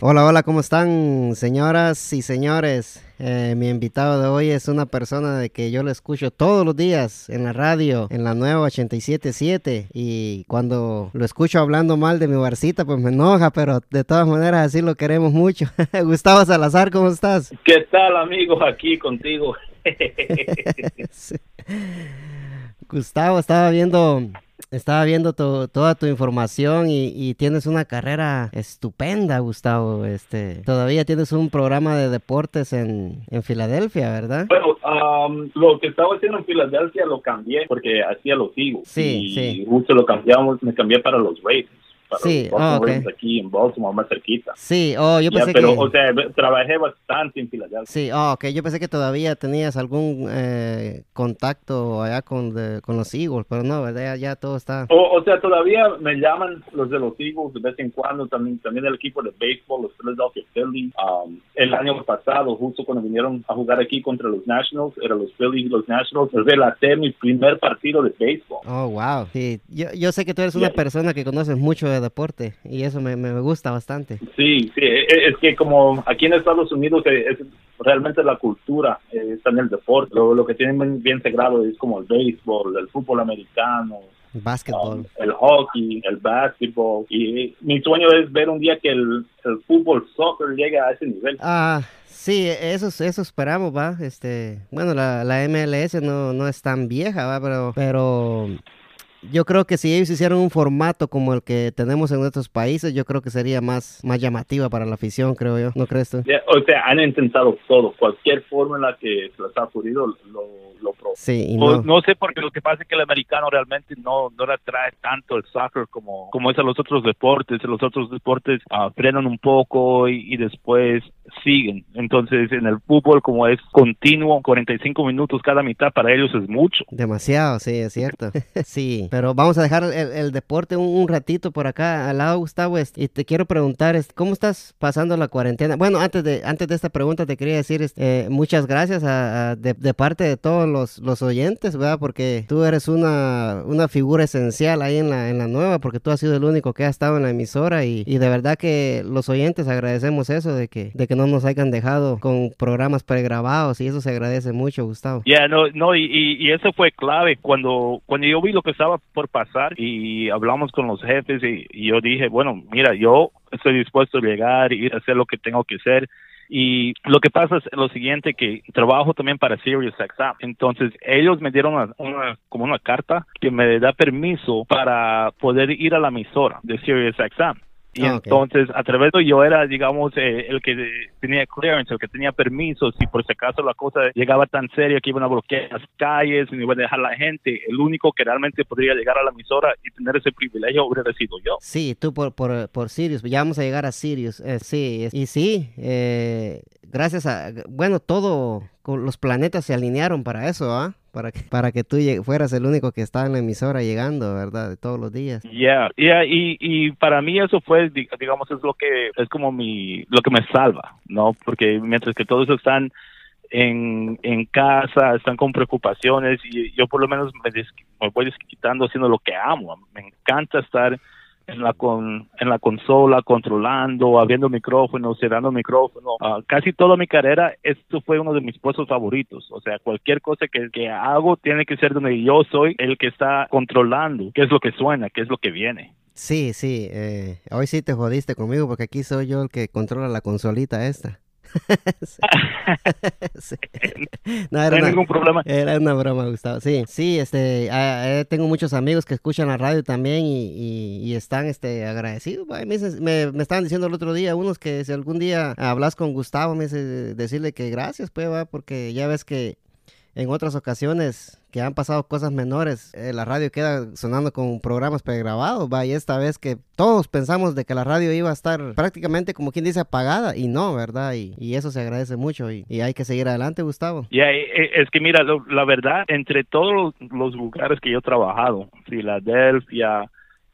Hola, hola, ¿cómo están, señoras y señores? Eh, mi invitado de hoy es una persona de que yo lo escucho todos los días en la radio, en la nueva 877. Y cuando lo escucho hablando mal de mi barcita, pues me enoja, pero de todas maneras así lo queremos mucho. Gustavo Salazar, ¿cómo estás? ¿Qué tal, amigos? Aquí contigo. Sí. Gustavo, estaba viendo estaba viendo tu- toda tu información y, y tienes una carrera estupenda, Gustavo. Este, todavía tienes un programa de deportes en, en Filadelfia, ¿verdad? Bueno, um, lo que estaba haciendo en Filadelfia lo cambié porque hacía los Eagles. Sí, y sí. justo lo cambiamos, me cambié para los Ravens. Para Sí, los Baltimore ah, ok. Ravens aquí en Baltimore, más cerquita. Sí, oh, yo Ya, pensé pero, que... o sea, trabajé bastante en Filadelfia. Sí, oh, ok, yo pensé que todavía tenías algún eh, contacto allá con, de- con los Eagles, pero no, ¿verdad? Ya, ya todo está... O, o sea, todavía me llaman los de los Eagles de vez en cuando, también, también el equipo de béisbol, los Philadelphia Phillies. Um, el año pasado, justo cuando vinieron a jugar aquí contra los Nationals, eran los Phillies y los Nationals, relaté mi primer partido de béisbol. Oh, wow. Sí, yo, yo sé que tú eres una Ya. persona que conoces mucho de deporte y eso me, me gusta bastante. Sí, sí, e- e- es que como aquí en Estados Unidos eh, es, realmente la cultura eh, está en el deporte. Lo, lo que tienen bien, bien integrado es como el béisbol, el fútbol americano, Básquetbol. um, el hockey, el básquetbol. Y mi sueño es ver un día que el, el fútbol, soccer llegue a ese nivel. Ah, sí, eso, eso esperamos, va. Este, bueno, la, la MLS no, no es tan vieja, va, pero, pero yo creo que si ellos hicieran un formato como el que tenemos en nuestros países, yo creo que sería más, más llamativa para la afición, creo yo. ¿No crees tú? O sea, han intentado todo, cualquier forma en la que se les ha ocurrido, lo, lo pro. Sí, y Pues, no. no sé, porque lo que pasa es que el americano realmente no, no le atrae tanto el soccer como, como es a los otros deportes. Los otros deportes ah, frenan un poco y, y después siguen. Entonces, en el fútbol, como es continuo, 45 minutos cada mitad, para ellos es mucho. Demasiado, sí, es cierto. sí, pero vamos a dejar el, el deporte un, un ratito por acá al lado, Gustavo, y te quiero preguntar, ¿cómo estás pasando la cuarentena? Bueno, antes de antes de esta pregunta te quería decir eh, muchas gracias a, a- de, de parte de todos los, los oyentes, ¿verdad? Porque tú eres una, una figura esencial ahí en la, en la nueva, porque tú has sido el único que ha estado en la emisora y, y de verdad que los oyentes agradecemos eso, de que, de que no nos hayan dejado con programas pregrabados y eso se agradece mucho, Gustavo. Ya, no, no, y, eso fue clave cuando, cuando yo vi lo que estaba por pasar y hablamos con los jefes y, yo dije, bueno, mira, yo estoy dispuesto a llegar y hacer lo que tengo que hacer. Y lo que pasa es lo siguiente, que trabajo también para SiriusXM. Entonces, ellos me dieron una, como una carta que me da permiso para poder ir a la emisora de SiriusXM. Y Ah, ok. entonces, a través de yo era, digamos, eh, el que tenía clearance, el que tenía permiso, si por si acaso la cosa llegaba tan seria que iban a bloquear las calles, y iban a dejar la gente, el único que realmente podría llegar a la emisora y tener ese privilegio hubiera sido yo. Sí, tú por, por, por Sirius, ya vamos a llegar a Sirius, eh, sí, y sí, eh, gracias a, bueno, todo, los planetas se alinearon para eso, ¿ah? Para que, para que tú fueras el único que estaba en la emisora llegando, ¿verdad? Todos los días. Yeah, yeah, y, y para mí eso fue, di- digamos, es lo que es como mi, lo que me salva, ¿no? Porque mientras que todos están en, en casa, están con preocupaciones y yo por lo menos me, me voy desquitando haciendo lo que amo. Me encanta estar en la con, en la consola controlando, abriendo micrófonos, cerrando micrófonos. Ah, casi toda mi carrera esto fue uno de mis puestos favoritos. O sea, cualquier cosa que, que hago tiene que ser donde yo soy el que está controlando qué es lo que suena, qué es lo que viene. Sí, sí, eh, hoy sí te jodiste conmigo porque aquí soy yo el que controla la consolita esta. Sí. Sí. No, No era hay una- ningún problema. Era una broma, Gustavo. Sí, sí, este, ah, eh, tengo muchos amigos que escuchan la radio también y, y- y están, este, agradecidos. Me, me, me estaban diciendo el otro día unos que si algún día hablas con Gustavo, me dice decirle que gracias, pues, va, porque ya ves que en otras ocasiones que han pasado cosas menores, eh, la radio queda sonando con programas pregrabados, va, y esta vez que todos pensamos de que la radio iba a estar prácticamente como quien dice apagada, y no, ¿verdad? Y, y eso se agradece mucho y, y hay que seguir adelante, Gustavo. Ya, eh, eh, es que mira, la verdad, entre todos los, lugares que yo he trabajado, Filadelfia,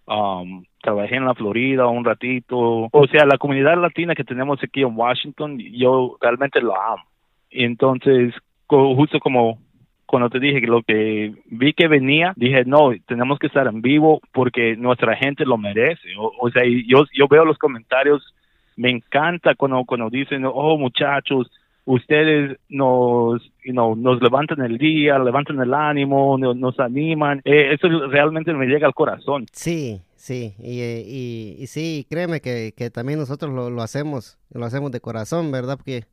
um, trabajé en la Florida un ratito, o sea, la comunidad latina que tenemos aquí en Washington, yo realmente lo amo. Y entonces, justo como cuando te dije que lo que vi que venía, dije, no, tenemos que estar en vivo porque nuestra gente lo merece. O, o sea, yo, yo veo los comentarios me encanta cuando, cuando dicen, oh muchachos, ustedes nos, you know, nos levantan el día, levantan el ánimo, nos, nos animan. Eh, eso realmente me llega al corazón. Sí, sí, y, eh, y, y sí, créeme que, que también nosotros lo, lo, hacemos, lo hacemos de corazón, ¿verdad? Porque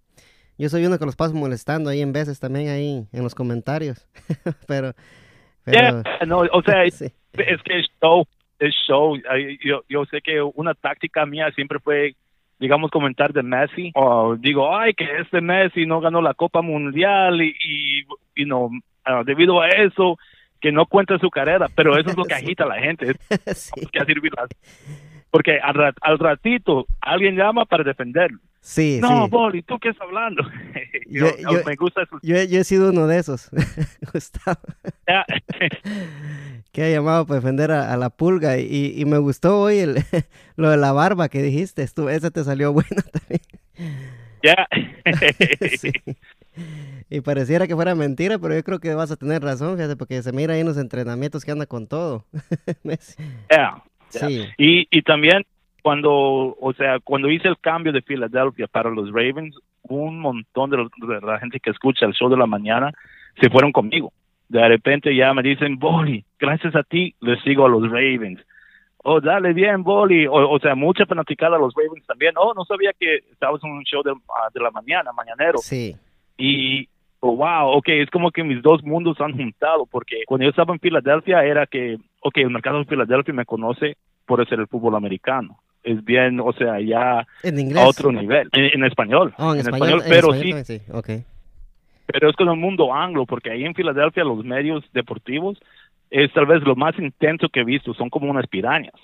yo soy uno que los paso molestando ahí en veces también ahí en los comentarios, pero... pero yeah, no, o sea, sí. es que es show, es show. Yo, yo sé que una táctica mía siempre fue digamos, comentar de Messi, o digo, ay, que este Messi no ganó la Copa Mundial y, y, y no, uh, debido a eso, que no cuenta su carrera, pero eso es lo que agita a la gente, es sí. que porque al, al, ratito alguien llama para defenderlo. Sí, no, sí. Boli, ¿tú qué estás hablando? yo, yo, yo, me gusta eso. Yo, he sido uno de esos, Gustavo. que ha llamado para defender a, a la pulga y, y, me gustó hoy el, lo de la barba que dijiste. Tú, ese te salió bueno también. Ya. sí. Y pareciera que fuera mentira, pero yo creo que vas a tener razón, fíjate, porque se mira ahí en los entrenamientos que anda con todo. yeah. Sí. Y, y también cuando, o sea, cuando hice el cambio de Filadelfia para los Ravens, un montón de, los, de, la gente que escucha el show de la mañana se fueron conmigo. De repente ya me dicen, Boli, gracias a ti les sigo a los Ravens. Oh, dale bien, Boli. O, o sea, mucha fanaticada a los Ravens también. Oh, no sabía que estabas en un show de, de la mañana, mañanero. Sí. Y, oh, wow, ok, es como que mis dos mundos han juntado, porque cuando yo estaba en Filadelfia era que, ok, el mercado de Filadelfia me conoce por ser el fútbol americano es bien, o sea, ya ¿En inglés? a otro nivel, en, en español, oh, en, en español, español, pero en español sí, sí. Okay. pero es con el mundo anglo, porque ahí en Filadelfia los medios deportivos es tal vez lo más intenso que he visto, son como unas pirañas,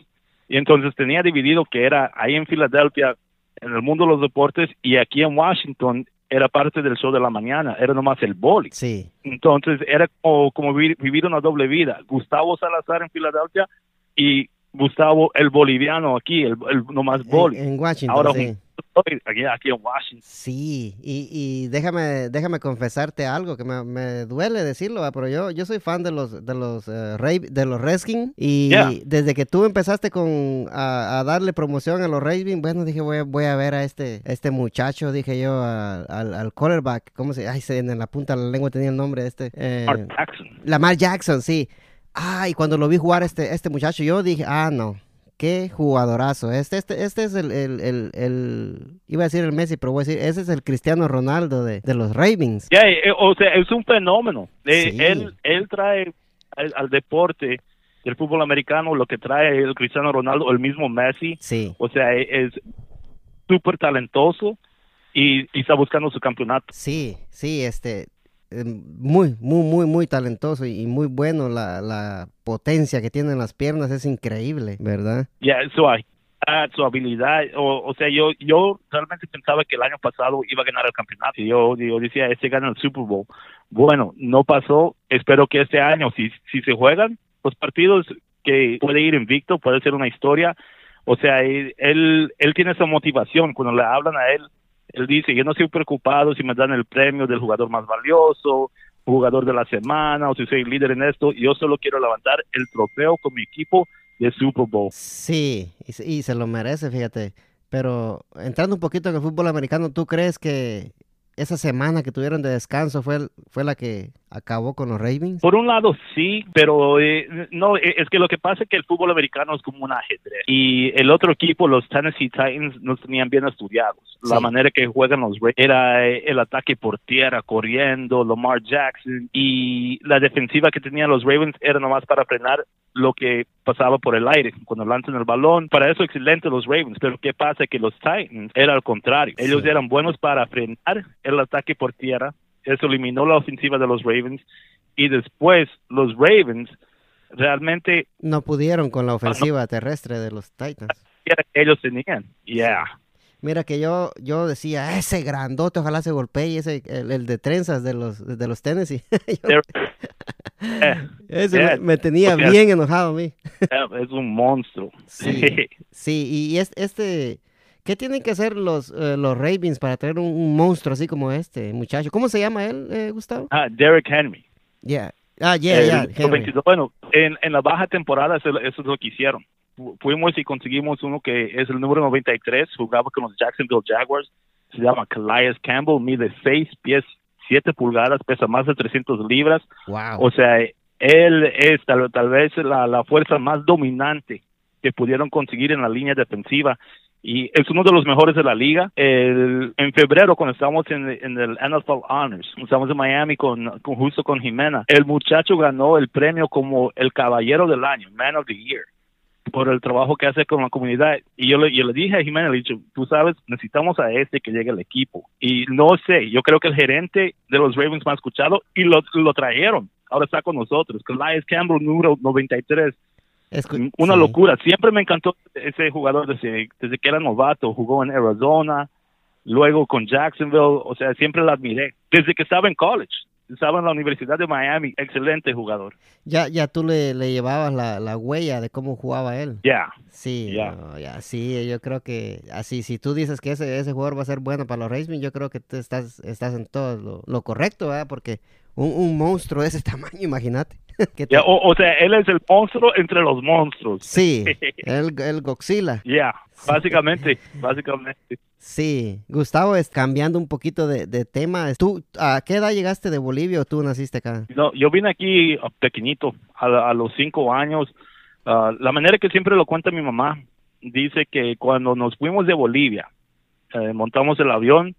y entonces tenía dividido que era ahí en Filadelfia, en el mundo de los deportes, y aquí en Washington era parte del show de la mañana, era nomás el boli. Sí. Entonces era como, como vivir, vivir una doble vida. Gustavo Salazar en Filadelfia y Gustavo el boliviano aquí, el, el nomás boli. En, en Washington, Ahora sí. estoy aquí, aquí en Washington. Sí, y, y déjame déjame confesarte algo que me, me duele decirlo, pero yo yo soy fan de los de los uh, Ray, de los Redskins y Yeah. desde que tú empezaste con a, a darle promoción a los Redskins, bueno, dije voy a, voy a ver a este este muchacho, dije yo a- al, al quarterback, ¿cómo se? Ay, se en la punta de la lengua tenía el nombre de este eh, Mark Jackson. Lamar Jackson, sí. Ah, y cuando lo vi jugar este, este muchacho, yo dije, ah, no, qué jugadorazo. Este, este, este es el, el, el, el- iba a decir el Messi, pero voy a decir, ese es el Cristiano Ronaldo de, de los Ravens. Yeah, eh, o sea, es un fenómeno. Eh, Sí. él, él trae al, al deporte del fútbol americano lo que trae el Cristiano Ronaldo, el mismo Messi. Sí, O sea, e- es súper talentoso y, y está buscando su campeonato. sí, sí, este, muy, muy, muy, muy talentoso y, muy bueno. La, potencia que tiene en las piernas es increíble, ¿verdad? Ya, su, habilidad, su habilidad, o, o sea, yo yo realmente pensaba que el año pasado iba a ganar el campeonato. Yo, yo decía, este gana el Super Bowl. Bueno, no pasó. Espero que este año, si, si se juegan los partidos, que puede ir invicto, puede ser una historia. O sea, él, él tiene esa motivación. Cuando le hablan a él, él dice, yo no estoy preocupado si me dan el premio del jugador más valioso, jugador de la semana, o si soy líder en esto. Yo solo quiero levantar el trofeo con mi equipo de Super Bowl. Sí, y, y se lo merece, fíjate. Pero entrando un poquito en el fútbol americano, ¿tú crees que esa semana que tuvieron de descanso fue, fue la que acabó con los Ravens? Por un lado sí, pero eh, no, eh, es que lo que pasa es que el fútbol americano es como un ajedrez y el otro equipo, los Tennessee Titans, no tenían bien estudiados. La manera que juegan los Ravens era eh, el ataque por tierra, corriendo, Lamar Jackson y la defensiva que tenían los Ravens era nomás para frenar lo que pasaba por el aire cuando lanzan el balón. Para eso excelente los Ravens, pero ¿qué pasa? Que los Titans era al contrario. Ellos Sí. eran buenos para frenar el ataque por tierra. Eso eliminó la ofensiva de los Ravens y después los Ravens realmente No pudieron con la ofensiva terrestre de los Titans. ellos tenían. Yeah. Mira que yo, yo decía, ese grandote, ojalá se golpee, ese, el, el de trenzas de los, de los Tennessee. Yo- ese Yeah. me, me tenía bien enojado a mí. es un monstruo. Sí. Sí, y es- este, ¿qué tienen que hacer los, eh, los Ravens para traer un, un monstruo así como este muchacho? ¿Cómo se llama él, eh, Gustavo? ah, Derek Henry. Yeah. Ah, yeah, yeah, número Henry. 22. Bueno, en, en la baja temporada eso, eso es lo que hicieron. fuimos y conseguimos uno que es el número 93, jugaba con los Jacksonville Jaguars, se llama Calais Campbell, mide 6 pies 7 pulgadas, pesa más de 300 libras. Wow. O sea, él es tal, tal vez la, la fuerza más dominante que pudieron conseguir en la línea defensiva y es uno de los mejores de la liga. El, en febrero, cuando estábamos en, en, el NFL Honors, estábamos en Miami con, con, justo con Jimena, el muchacho ganó el premio como el caballero del año, Man of the Year por el trabajo que hace con la comunidad. Y yo le, yo le dije a Jimena, le dicho, tú sabes, necesitamos a este que llegue al equipo. Y no sé, yo creo que el gerente de los Ravens me ha escuchado y lo, lo trajeron. Ahora está con nosotros. Elias Campbell, número 93. Escu Una sí. locura. Siempre me encantó ese jugador desde, desde que era novato. Jugó en Arizona, luego con Jacksonville. O sea, siempre lo admiré. Desde que estaba en college estaba en la Universidad de Miami, excelente jugador. Ya, ya tú le, le llevabas la, la, huella de cómo jugaba él. Ya. Yeah. Sí, yeah. No, sí, yo creo que así, si tú dices que ese, ese jugador va a ser bueno para los Ravens, yo creo que tú estás, estás en todo lo, lo correcto, ¿verdad? Porque un, un, monstruo de ese tamaño, imagínate. Yeah, o, o, sea, él es el monstruo entre los monstruos. Sí, el, el Godzilla. Ya, yeah, básicamente, básicamente. Sí, Gustavo, es cambiando un poquito de, de, tema. ¿Tú a qué edad llegaste de Bolivia o tú naciste acá? No, yo vine aquí uh, pequeñito, a, a los cinco años. Uh, la manera que siempre lo cuenta mi mamá, dice que cuando nos fuimos de Bolivia, eh, montamos el avión,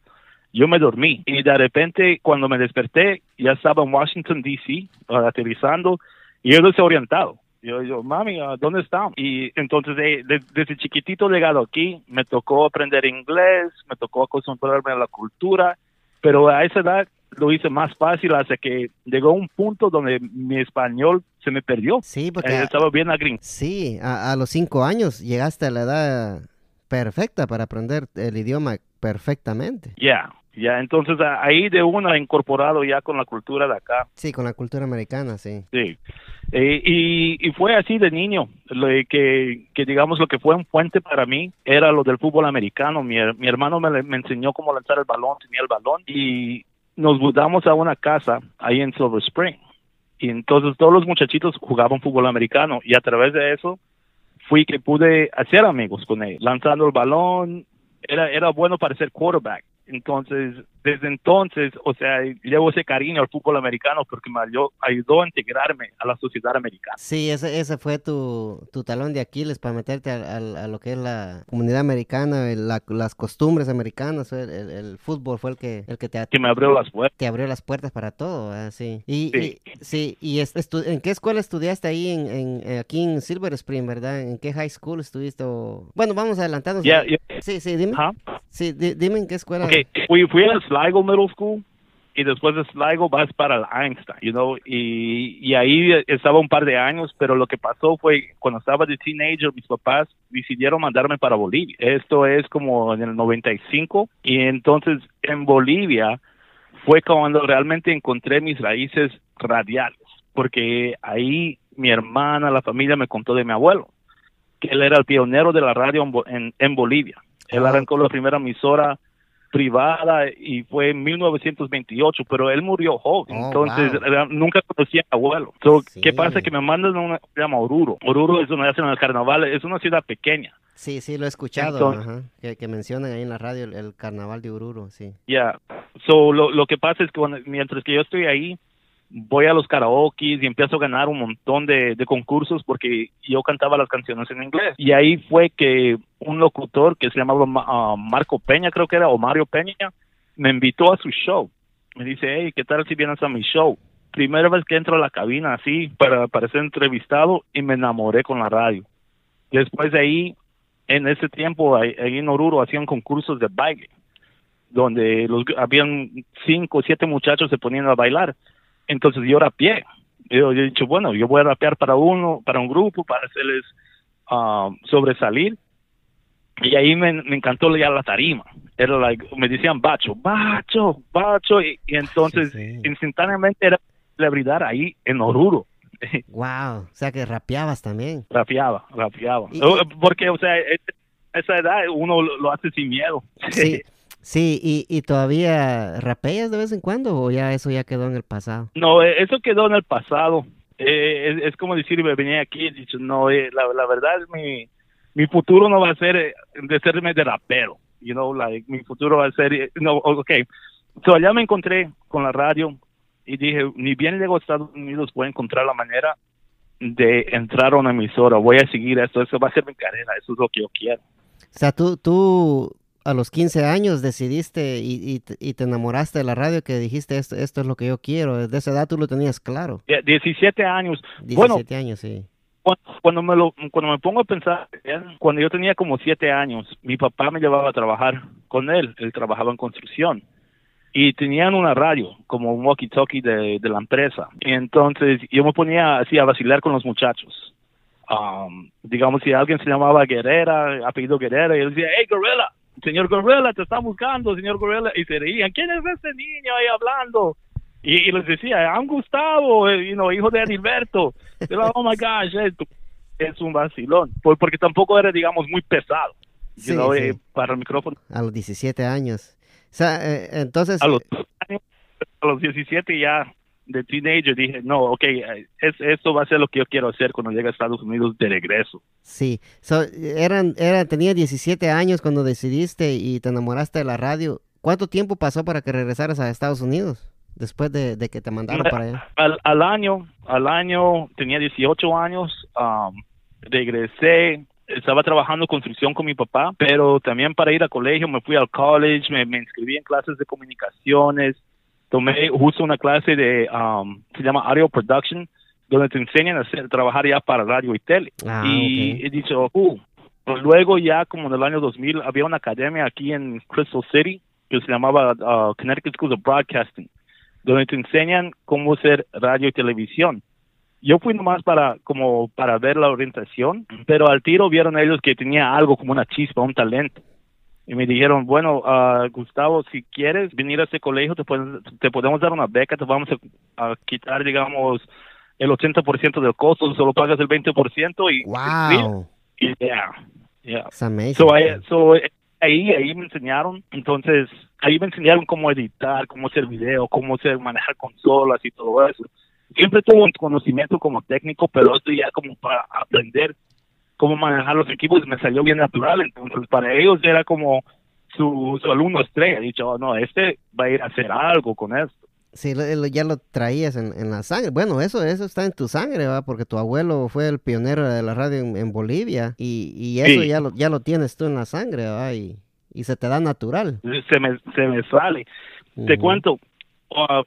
yo me dormí y de repente cuando me desperté ya estaba en Washington, D.C., aterrizando y yo desorientado. Yo, yo, mami, ¿dónde estamos? Y entonces, de, de, desde chiquitito llegado aquí, me tocó aprender inglés, me tocó acostumbrarme a la cultura, pero a esa edad lo hice más fácil hasta que llegó un punto donde mi español se me perdió. Sí, porque... Eh, estaba bien agrín. Sí, a, a los cinco años llegaste a la edad perfecta para aprender el idioma perfectamente. Ya, yeah. Ya, entonces ahí de una incorporado ya con la cultura de acá. Sí, con la cultura americana, sí. Sí. Eh, y, y, fue así de niño, lo que, que digamos lo que fue un puente para mí era lo del fútbol americano. Mi, mi hermano me, me enseñó cómo lanzar el balón, tenía el balón y nos mudamos a una casa ahí en Silver Spring. Y entonces todos los muchachitos jugaban fútbol americano y a través de eso fui que pude hacer amigos con ellos, lanzando el balón, era, era bueno para ser quarterback. Entonces, desde entonces, o sea, llevo ese cariño al fútbol americano porque me ayudó, ayudó a integrarme a la sociedad americana. Sí, ese, ese fue tu, tu talón de Aquiles para meterte a, a, a lo que es la comunidad americana, la, las costumbres americanas, el, el, el, fútbol fue el que, el que te... Que me abrió las puertas. Te abrió las puertas para todo, ¿eh? sí. Y, sí. y, sí, y ¿en qué escuela estudiaste ahí en, en, aquí en Silver Spring, verdad? ¿En qué high school estuviste? Bueno, vamos adelantando. Yeah, yeah. Sí, sí, dime. Huh? Sí, di, dime en qué escuela. Okay. Fui, fui a Sligo Middle School y después de Sligo vas para el Einstein, you know, y, y ahí estaba un par de años, pero lo que pasó fue cuando estaba de teenager, mis papás decidieron mandarme para Bolivia. Esto es como en el 95 y entonces en Bolivia fue cuando realmente encontré mis raíces radiales, porque ahí mi hermana, la familia me contó de mi abuelo, que él era el pionero de la radio en, en, en Bolivia. Él arrancó la primera emisora privada y fue en 1928, pero él murió joven, oh, entonces wow. nunca conocí a abuelo. So, sí. ¿Qué pasa? Que me mandan a una se llama Oruro. Oruro es donde hacen el carnaval, es una ciudad pequeña. Sí, sí, lo he escuchado, entonces, ajá, que, que, mencionan ahí en la radio el, el carnaval de Oruro, sí. Ya, yeah. so, lo, lo que pasa es que cuando, mientras que yo estoy ahí, voy a los karaoke y empiezo a ganar un montón de, concursos porque yo cantaba las canciones en inglés. Y ahí fue que un locutor que se llamaba uh, Marco Peña, creo que era, o Mario Peña, me invitó a su show. Me dice, hey, ¿qué tal si vienes a mi show? Primera vez que entro a la cabina así para, para ser entrevistado y me enamoré con la radio. Después de ahí, en ese tiempo, en Oruro hacían concursos de baile, donde los, habían cinco o siete muchachos se ponían a bailar entonces yo rapeé. Yo, yo he dicho, bueno, yo voy a rapear para uno, para un grupo, para hacerles uh, sobresalir. Y ahí me, me, encantó ya la tarima. Era like, me decían bacho, bacho, bacho. Y, y entonces sí, sí. instantáneamente era celebridad ahí en Oruro. Wow, o sea que rapeabas también. Rapeaba, rapeaba. ¿Y, Porque, o sea, esa edad uno lo hace sin miedo. Sí. Sí, y, y todavía rapeas de vez en cuando o ya eso ya quedó en el pasado? No, eso quedó en el pasado. Eh, es, como decir, me venía aquí y dicho, no, eh, la, la verdad, mi, mi futuro no va a ser eh, de serme de rapero, you know, like, mi futuro va a ser, eh, no, ok. So allá me encontré con la radio y dije, ni bien llego a Estados Unidos voy a encontrar la manera de entrar a una emisora, voy a seguir esto, eso va a ser mi carrera, eso es lo que yo quiero. O sea, tú, tú a los 15 años decidiste y, y, te enamoraste de la radio que dijiste esto, esto es lo que yo quiero. Desde esa edad tú lo tenías claro. 17 años. 17 años, sí. Cuando, me lo, cuando me pongo a pensar, cuando yo tenía como 7 años, mi papá me llevaba a trabajar con él. Él trabajaba en construcción. Y tenían una radio, como un walkie-talkie de, de la empresa. Y entonces yo me ponía así a vacilar con los muchachos. Um, digamos, si alguien se llamaba Guerrera, apellido Guerrera, y yo decía, hey, Gorilla, señor Gorilla, te está buscando, señor Gorilla, y se reían, ¿quién es ese niño ahí hablando? Y, les decía, I'm Gustavo, eh, hijo de Adilberto. oh my gosh, es un vacilón, porque tampoco era, digamos, muy pesado, eh, para el micrófono. A los 17 años. O sea, eh, entonces... A los, a los 17 ya de teenager dije, no, ok, es, esto va a ser lo que yo quiero hacer cuando llegue a Estados Unidos de regreso. Sí, so, eran, era, tenía 17 años cuando decidiste y te enamoraste de la radio. ¿Cuánto tiempo pasó para que regresaras a Estados Unidos? Después de, que te mandaron para allá. Al, año, al año, tenía 18 años, um, regresé, estaba trabajando construcción con mi papá, pero también para ir a colegio me fui al college, me, me inscribí en clases de comunicaciones, tomé justo una clase de, um, se llama Audio Production, donde te enseñan a hacer, trabajar ya para radio y tele. Ah, y he dicho, uh, luego ya como en el año 2000 había una academia aquí en Crystal City que se llamaba uh, Connecticut School of Broadcasting, donde te enseñan cómo hacer radio y televisión. Yo fui nomás para como para ver la orientación, pero al tiro vieron ellos que tenía algo como una chispa, un talento y me dijeron, bueno, uh, Gustavo, si quieres venir a este colegio, te, te podemos dar una beca, te vamos a, quitar, digamos, el 80% del costo, solo pagas el 20% y... ¡Wow! Y, yeah, yeah. So, ahí, ahí me enseñaron, entonces, ahí me enseñaron cómo editar, cómo hacer video, cómo hacer, manejar consolas y todo eso. Siempre tuve un conocimiento como técnico, pero esto ya como para aprender cómo manejar los equipos me salió bien natural. Entonces, para ellos era como su, alumno estrella. Dicho, oh, no, este va a ir a hacer algo con esto. Sí, ya lo traías en, la sangre. Bueno, eso eso está en tu sangre, ¿va? Porque tu abuelo fue el pionero de la radio en, Bolivia y, y eso ya, lo, ya lo tienes tú en la sangre, ¿va? Y, y se te da natural. Se me, se me sale. Te cuento, uh,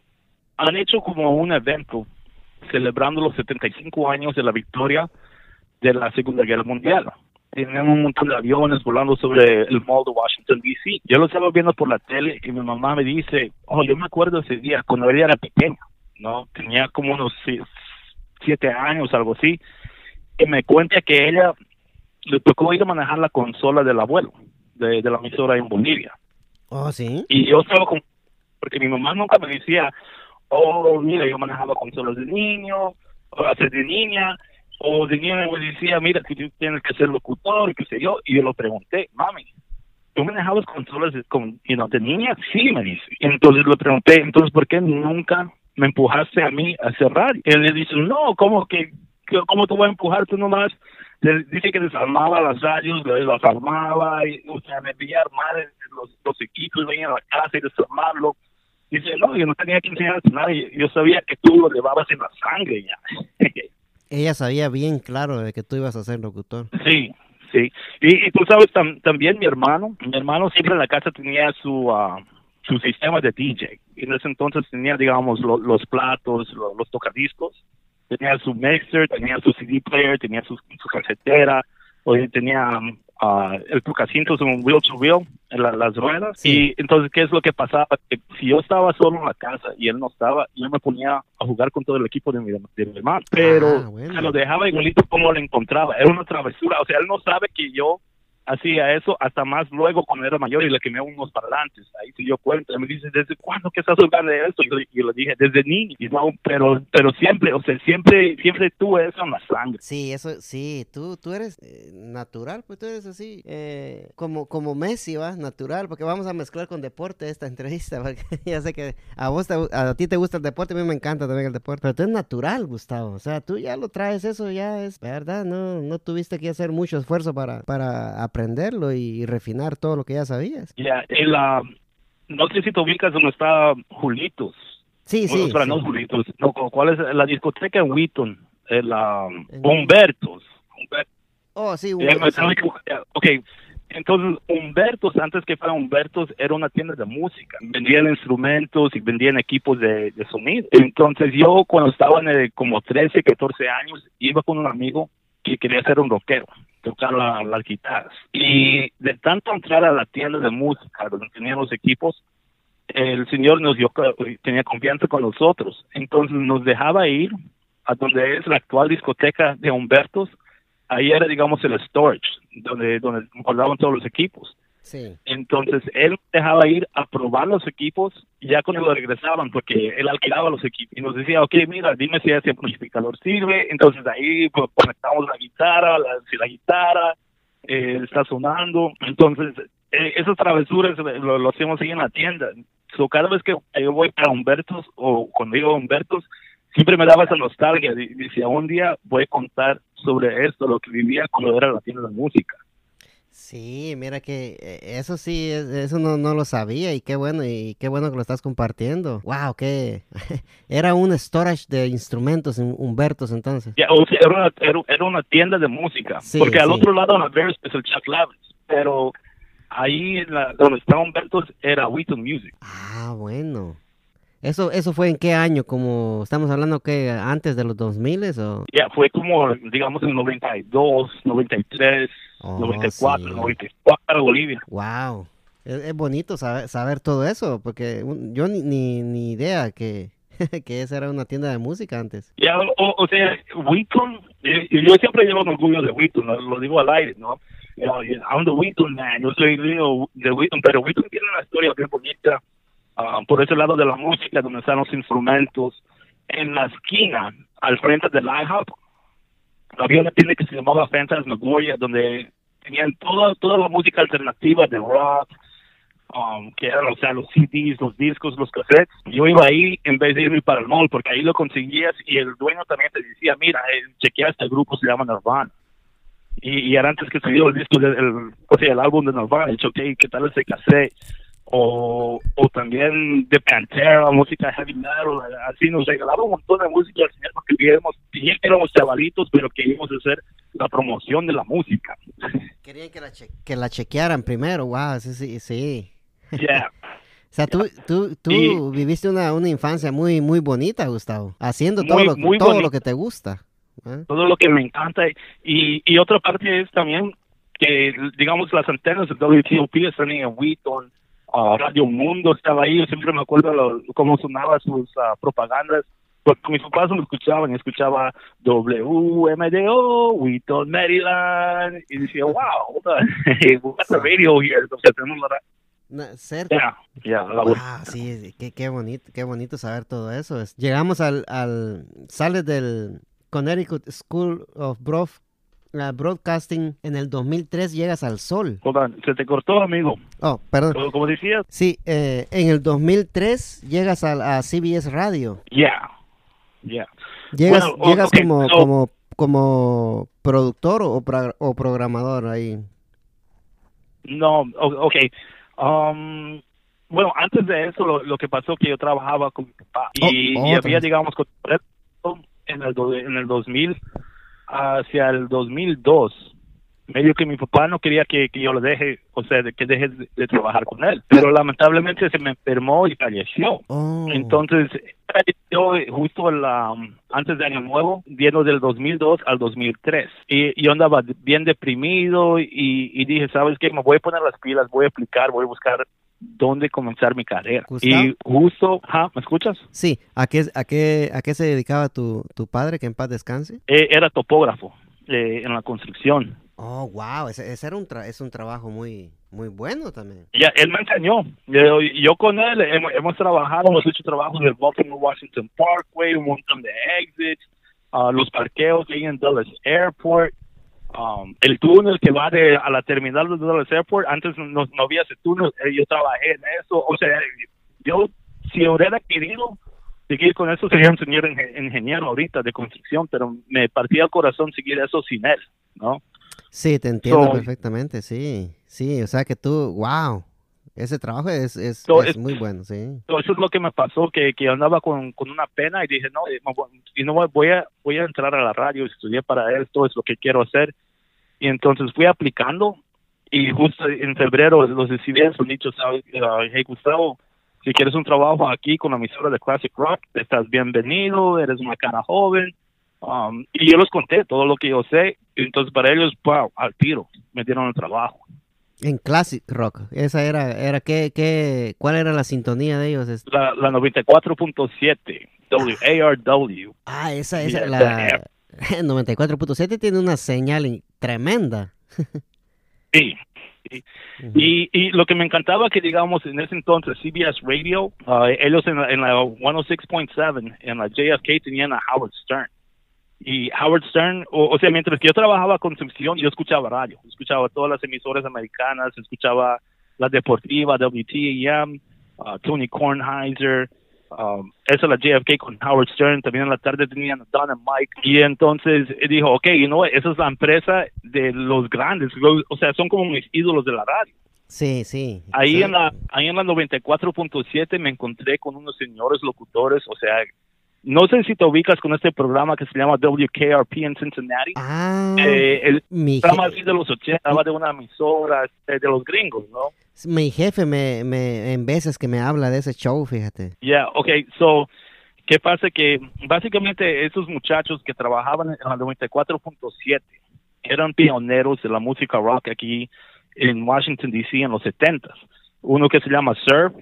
han hecho como un evento celebrando los 75 años de la victoria de la Segunda Guerra Mundial. Tenían un montón de aviones volando sobre el mall de Washington, D.C. Yo lo estaba viendo por la tele y mi mamá me dice, oh, yo me acuerdo ese día cuando ella era pequeña, ¿no? Tenía como unos siete años, algo así. Y me cuenta que ella le tocó ir a manejar la consola del abuelo, de, la emisora en Bolivia. Oh, sí. Y yo estaba con, porque mi mamá nunca me decía, oh, mira, yo manejaba consolas de niño, o hacer de niña, o de niño me decía, mira, que tú tienes que ser locutor qué sé yo, y yo lo pregunté, mami, ¿tú manejabas consolas con, you know, de niña? Sí, me dice. Entonces le pregunté, entonces, ¿por qué nunca me empujaste a mí a hacer radio? Y él le dice, no, ¿cómo que, cómo te voy a empujar tú nomás? dice que desarmaba las radios, las armaba, o sea, me enviaba armar los, los equipos, venía a la casa y desarmarlo. Dice, no, yo no tenía que enseñarte nada, yo sabía que tú lo llevabas en la sangre ya. ella sabía bien claro de que tú ibas a ser locutor. Sí, sí. Y, tú sabes también mi hermano, mi hermano siempre en la casa tenía su uh, su sistema de DJ. Y en ese entonces tenía, digamos, los platos, los tocadiscos, tenía su mixer, tenía su CD player, tenía su, su casetera, o tenía uh, el es un wheel to wheel, en las ruedas. Y entonces, ¿qué es lo que pasaba? Que si yo estaba solo en la casa y él no estaba, yo me ponía a jugar con todo el equipo de mi, de mi hermano. Pero ah, se lo dejaba igualito como lo encontraba. Era una travesura. O sea, él no sabe que yo hacía eso hasta más luego cuando era mayor y le quemé unos parlantes. Ahí se dio cuenta. Me dice, ¿desde cuándo que estás jugando esto? Y yo, le dije, desde niño. Y no, pero, pero siempre, o sea, siempre, siempre tuve eso en la sangre. Sí, eso, sí, tú, tú eres eh, natural, pues tú eres así, eh, como, como Messi, va, natural, porque vamos a mezclar con deporte esta entrevista, porque ya sé que a vos, te- a ti te gusta el deporte, a mí me encanta también el deporte, pero tú eres natural, Gustavo, o sea, tú ya lo traes, eso ya es verdad, no, no tuviste que hacer mucho esfuerzo para, para aprenderlo y, refinar todo lo que ya sabías. Ya, el, ah, no sé si te ubicas donde está Julitos. Sí, Bueno, sí. espera, sí. no Julitos. No, ¿cuál es la discoteca en Wheaton? El, En- Humbertos. Humber- Oh, sí, equivoc- ya, Ok, entonces Humbertos, antes que fuera Humbertos, era una tienda de música. Vendían instrumentos y vendían equipos de, de sonido. Entonces yo cuando estaba en el- como 13, 14 años, iba con un amigo que quería ser un rockero, tocar la- las guitarras. Y de tanto entrar a la tienda de música donde tenían los equipos, el señor nos dio, tenía confianza con nosotros. Entonces nos dejaba ir a donde es la actual discoteca de Humbertos ahí era digamos el storage donde donde guardaban todos los equipos entonces él dejaba ir a probar los equipos ya cuando regresaban porque él alquilaba los equipos y nos decía ok mira dime si ese amplificador sirve entonces ahí pues, conectamos la guitarra la, si la guitarra eh, está sonando. Entonces eh, esas travesuras lo, lo hacemos ahí en la tienda. So, cada vez que yo voy a Humbertos o cuando digo Humbertos siempre me daba esa nostalgia. Decía un día voy a contar sobre esto lo que vivía cuando era la tienda de música Sí, mira que eh, eso sí, es- eso no, no lo sabía y qué bueno, y qué bueno que lo estás compartiendo. Wow, que era un storage de instrumentos, en Humbertos entonces. O sea, era, una, era, era una tienda de música, Sí, porque al sí. otro lado la Bears es el Chuck Lavins, pero ahí en la, donde estaba Humberto era Wheaton Music. Ah, bueno. Eso, eso fue en qué año, como estamos hablando que antes de los 2000 o Ya, fue como, digamos, en 92, 93, Oh, 94, sí. 94 para Bolivia. wow. Es, es bonito saber, saber todo eso, porque un- yo ni, ni, ni idea que, que esa era una tienda de música antes. Ya, o, o sea, Wheaton, eh, yo siempre llevo orgullo de Wheaton, lo, lo digo al aire, ¿no? Know, I'm the Wheaton man, yo soy de Wheaton, pero Wheaton tiene una historia bien bonita ah, por ese lado de la música, donde están los instrumentos. En la esquina, al frente del IHOP, había una tienda que se llamaba Phantasmagoria, donde tenían toda, toda la música alternativa de rock, um, que eran, o sea, los CDs, los discos, los cassettes. Yo iba ahí en vez de irme para el mall, porque ahí lo conseguías y el dueño también te decía, mira, eh, chequea este grupo, se llama Nirvana. Y, y era antes que salió el disco, del, el, o sea, el álbum de Nirvana, y yo, ok, ¿qué tal ese cassette? O, o también de Pantera, música heavy metal, así nos regalaba un montón de música al señor porque éramos chavalitos, pero queríamos hacer la promoción de la música. Querían que la, che- que la chequearan primero, wow, sí, sí, sí. Yeah. O sea, tú, tú, tú viviste una, una infancia muy, muy bonita, Gustavo, haciendo todo, Muy- lo, muy todo lo que te gusta. ¿eh? todo lo que me encanta. Y, y otra parte es también que, digamos, las antenas de WTOP están en Wheaton, ah, Radio Mundo estaba ahí, yo siempre me acuerdo lo- cómo sonaban sus ah, propagandas, porque mis papás me escuchaban, escuchaba WMDO, Wheaton, Maryland, y decía, wow, what the, we got the radio here, o sea, tenemos la... ser- Yeah, yeah, la- Wow, sí, qué, qué bonito, qué bonito saber todo eso. Es- Llegamos al, al, sales del Connecticut School of Broad- uh, Broadcasting en el 2003, llegas al Sol. Se te cortó, amigo. Oh, perdón. Como- Como decías, Sí, eh, en el 2003 llegas al- a, CBS Radio. yeah, yeah. Llegas, llegas ok, como, so- como, como productor o, pro- o programador ahí. No, ok. Um, bueno, antes de eso, lo, lo que pasó que yo trabajaba con mi papá y, Oh, y había, digamos, en el, en el 2000 hacia el 2002, medio que mi papá no quería que, que yo lo deje, o sea, que deje de, de trabajar con él. Pero lamentablemente se me enfermó y falleció. Oh, Entonces, yo justo el, um, antes de Año Nuevo, viendo del 2002 al 2003. Y yo andaba bien deprimido y, y dije, ¿sabes qué? Me voy a poner las pilas, voy a aplicar, voy a buscar dónde comenzar mi carrera. Gustavo. Y justo, ajá, ¿me escuchas? sí, ¿a qué, a qué, a qué se dedicaba tu, tu padre? Que en paz descanse. Eh, era topógrafo eh, en la construcción. Oh, wow, ese, ese era un tra es un trabajo muy muy bueno también. Ya, él me enseñó. Yo, yo con él hemos, hemos, trabajado, hemos hecho trabajos en el Baltimore Washington Parkway, un montón de exits, uh, los parqueos ahí en Dallas Airport, um, el túnel que va de, a la terminal de Dallas Airport. Antes no, no había ese túnel, eh, yo trabajé en eso. O sea, yo, si hubiera querido seguir con eso, sería un señor ingeniero ahorita de construcción, pero me partía el corazón seguir eso sin él, ¿no? Sí, te entiendo perfectamente, sí. Sí, o sea que tú, wow, ese trabajo es, es, es, muy bueno, sí. Eso es lo que me pasó, que, que andaba con, con, una pena y dije, no, eh, y no voy a, voy a entrar a la radio, estudié para esto, es lo que quiero hacer. Y entonces fui aplicando y justo en febrero los decidí han dicho, ¿sabes? hey Gustavo, si quieres un trabajo aquí con la emisora de Classic Rock, estás bienvenido, eres una cara joven. Um, y yo les conté todo lo que yo sé. Entonces para ellos, wow, al tiro, me dieron el trabajo. En Classic Rock, esa era, era ¿qué, qué, ¿cuál era la sintonía de ellos? La, la 94.7, WARW. Ah, esa, esa, la 94.7 tiene una señal tremenda. sí, y, y lo que me encantaba que, digamos, en ese entonces, CBS Radio, uh, ellos en la, en la 106.7, en la JFK, tenían a Howard Stern. Y Howard Stern, o, sea, mientras que yo trabajaba con Concepción, yo escuchaba radio, escuchaba todas las emisoras americanas, escuchaba la deportiva, WTAM, uh, Tony Kornheiser, um, esa la JFK con Howard Stern, también en la tarde tenían a Don and Mike, y entonces dijo, ok, you know, esa es la empresa de los grandes, o sea, son como mis ídolos de la radio. Sí, sí. Ahí en la ahí en la 94.7 me encontré con unos señores locutores, o sea, no sé si te ubicas con este programa que se llama WKRP en Cincinnati. Ah, eh, el programa así de los 80, de una emisora eh, de los gringos, ¿no? Mi jefe me, me, en veces que me habla de ese show, fíjate. Yeah, okay, so, ¿qué pasa? Que básicamente esos muchachos que trabajaban en la 94.7 eran pioneros de la música rock aquí en Washington, D.C. en los 70 Uno que se llama Surf,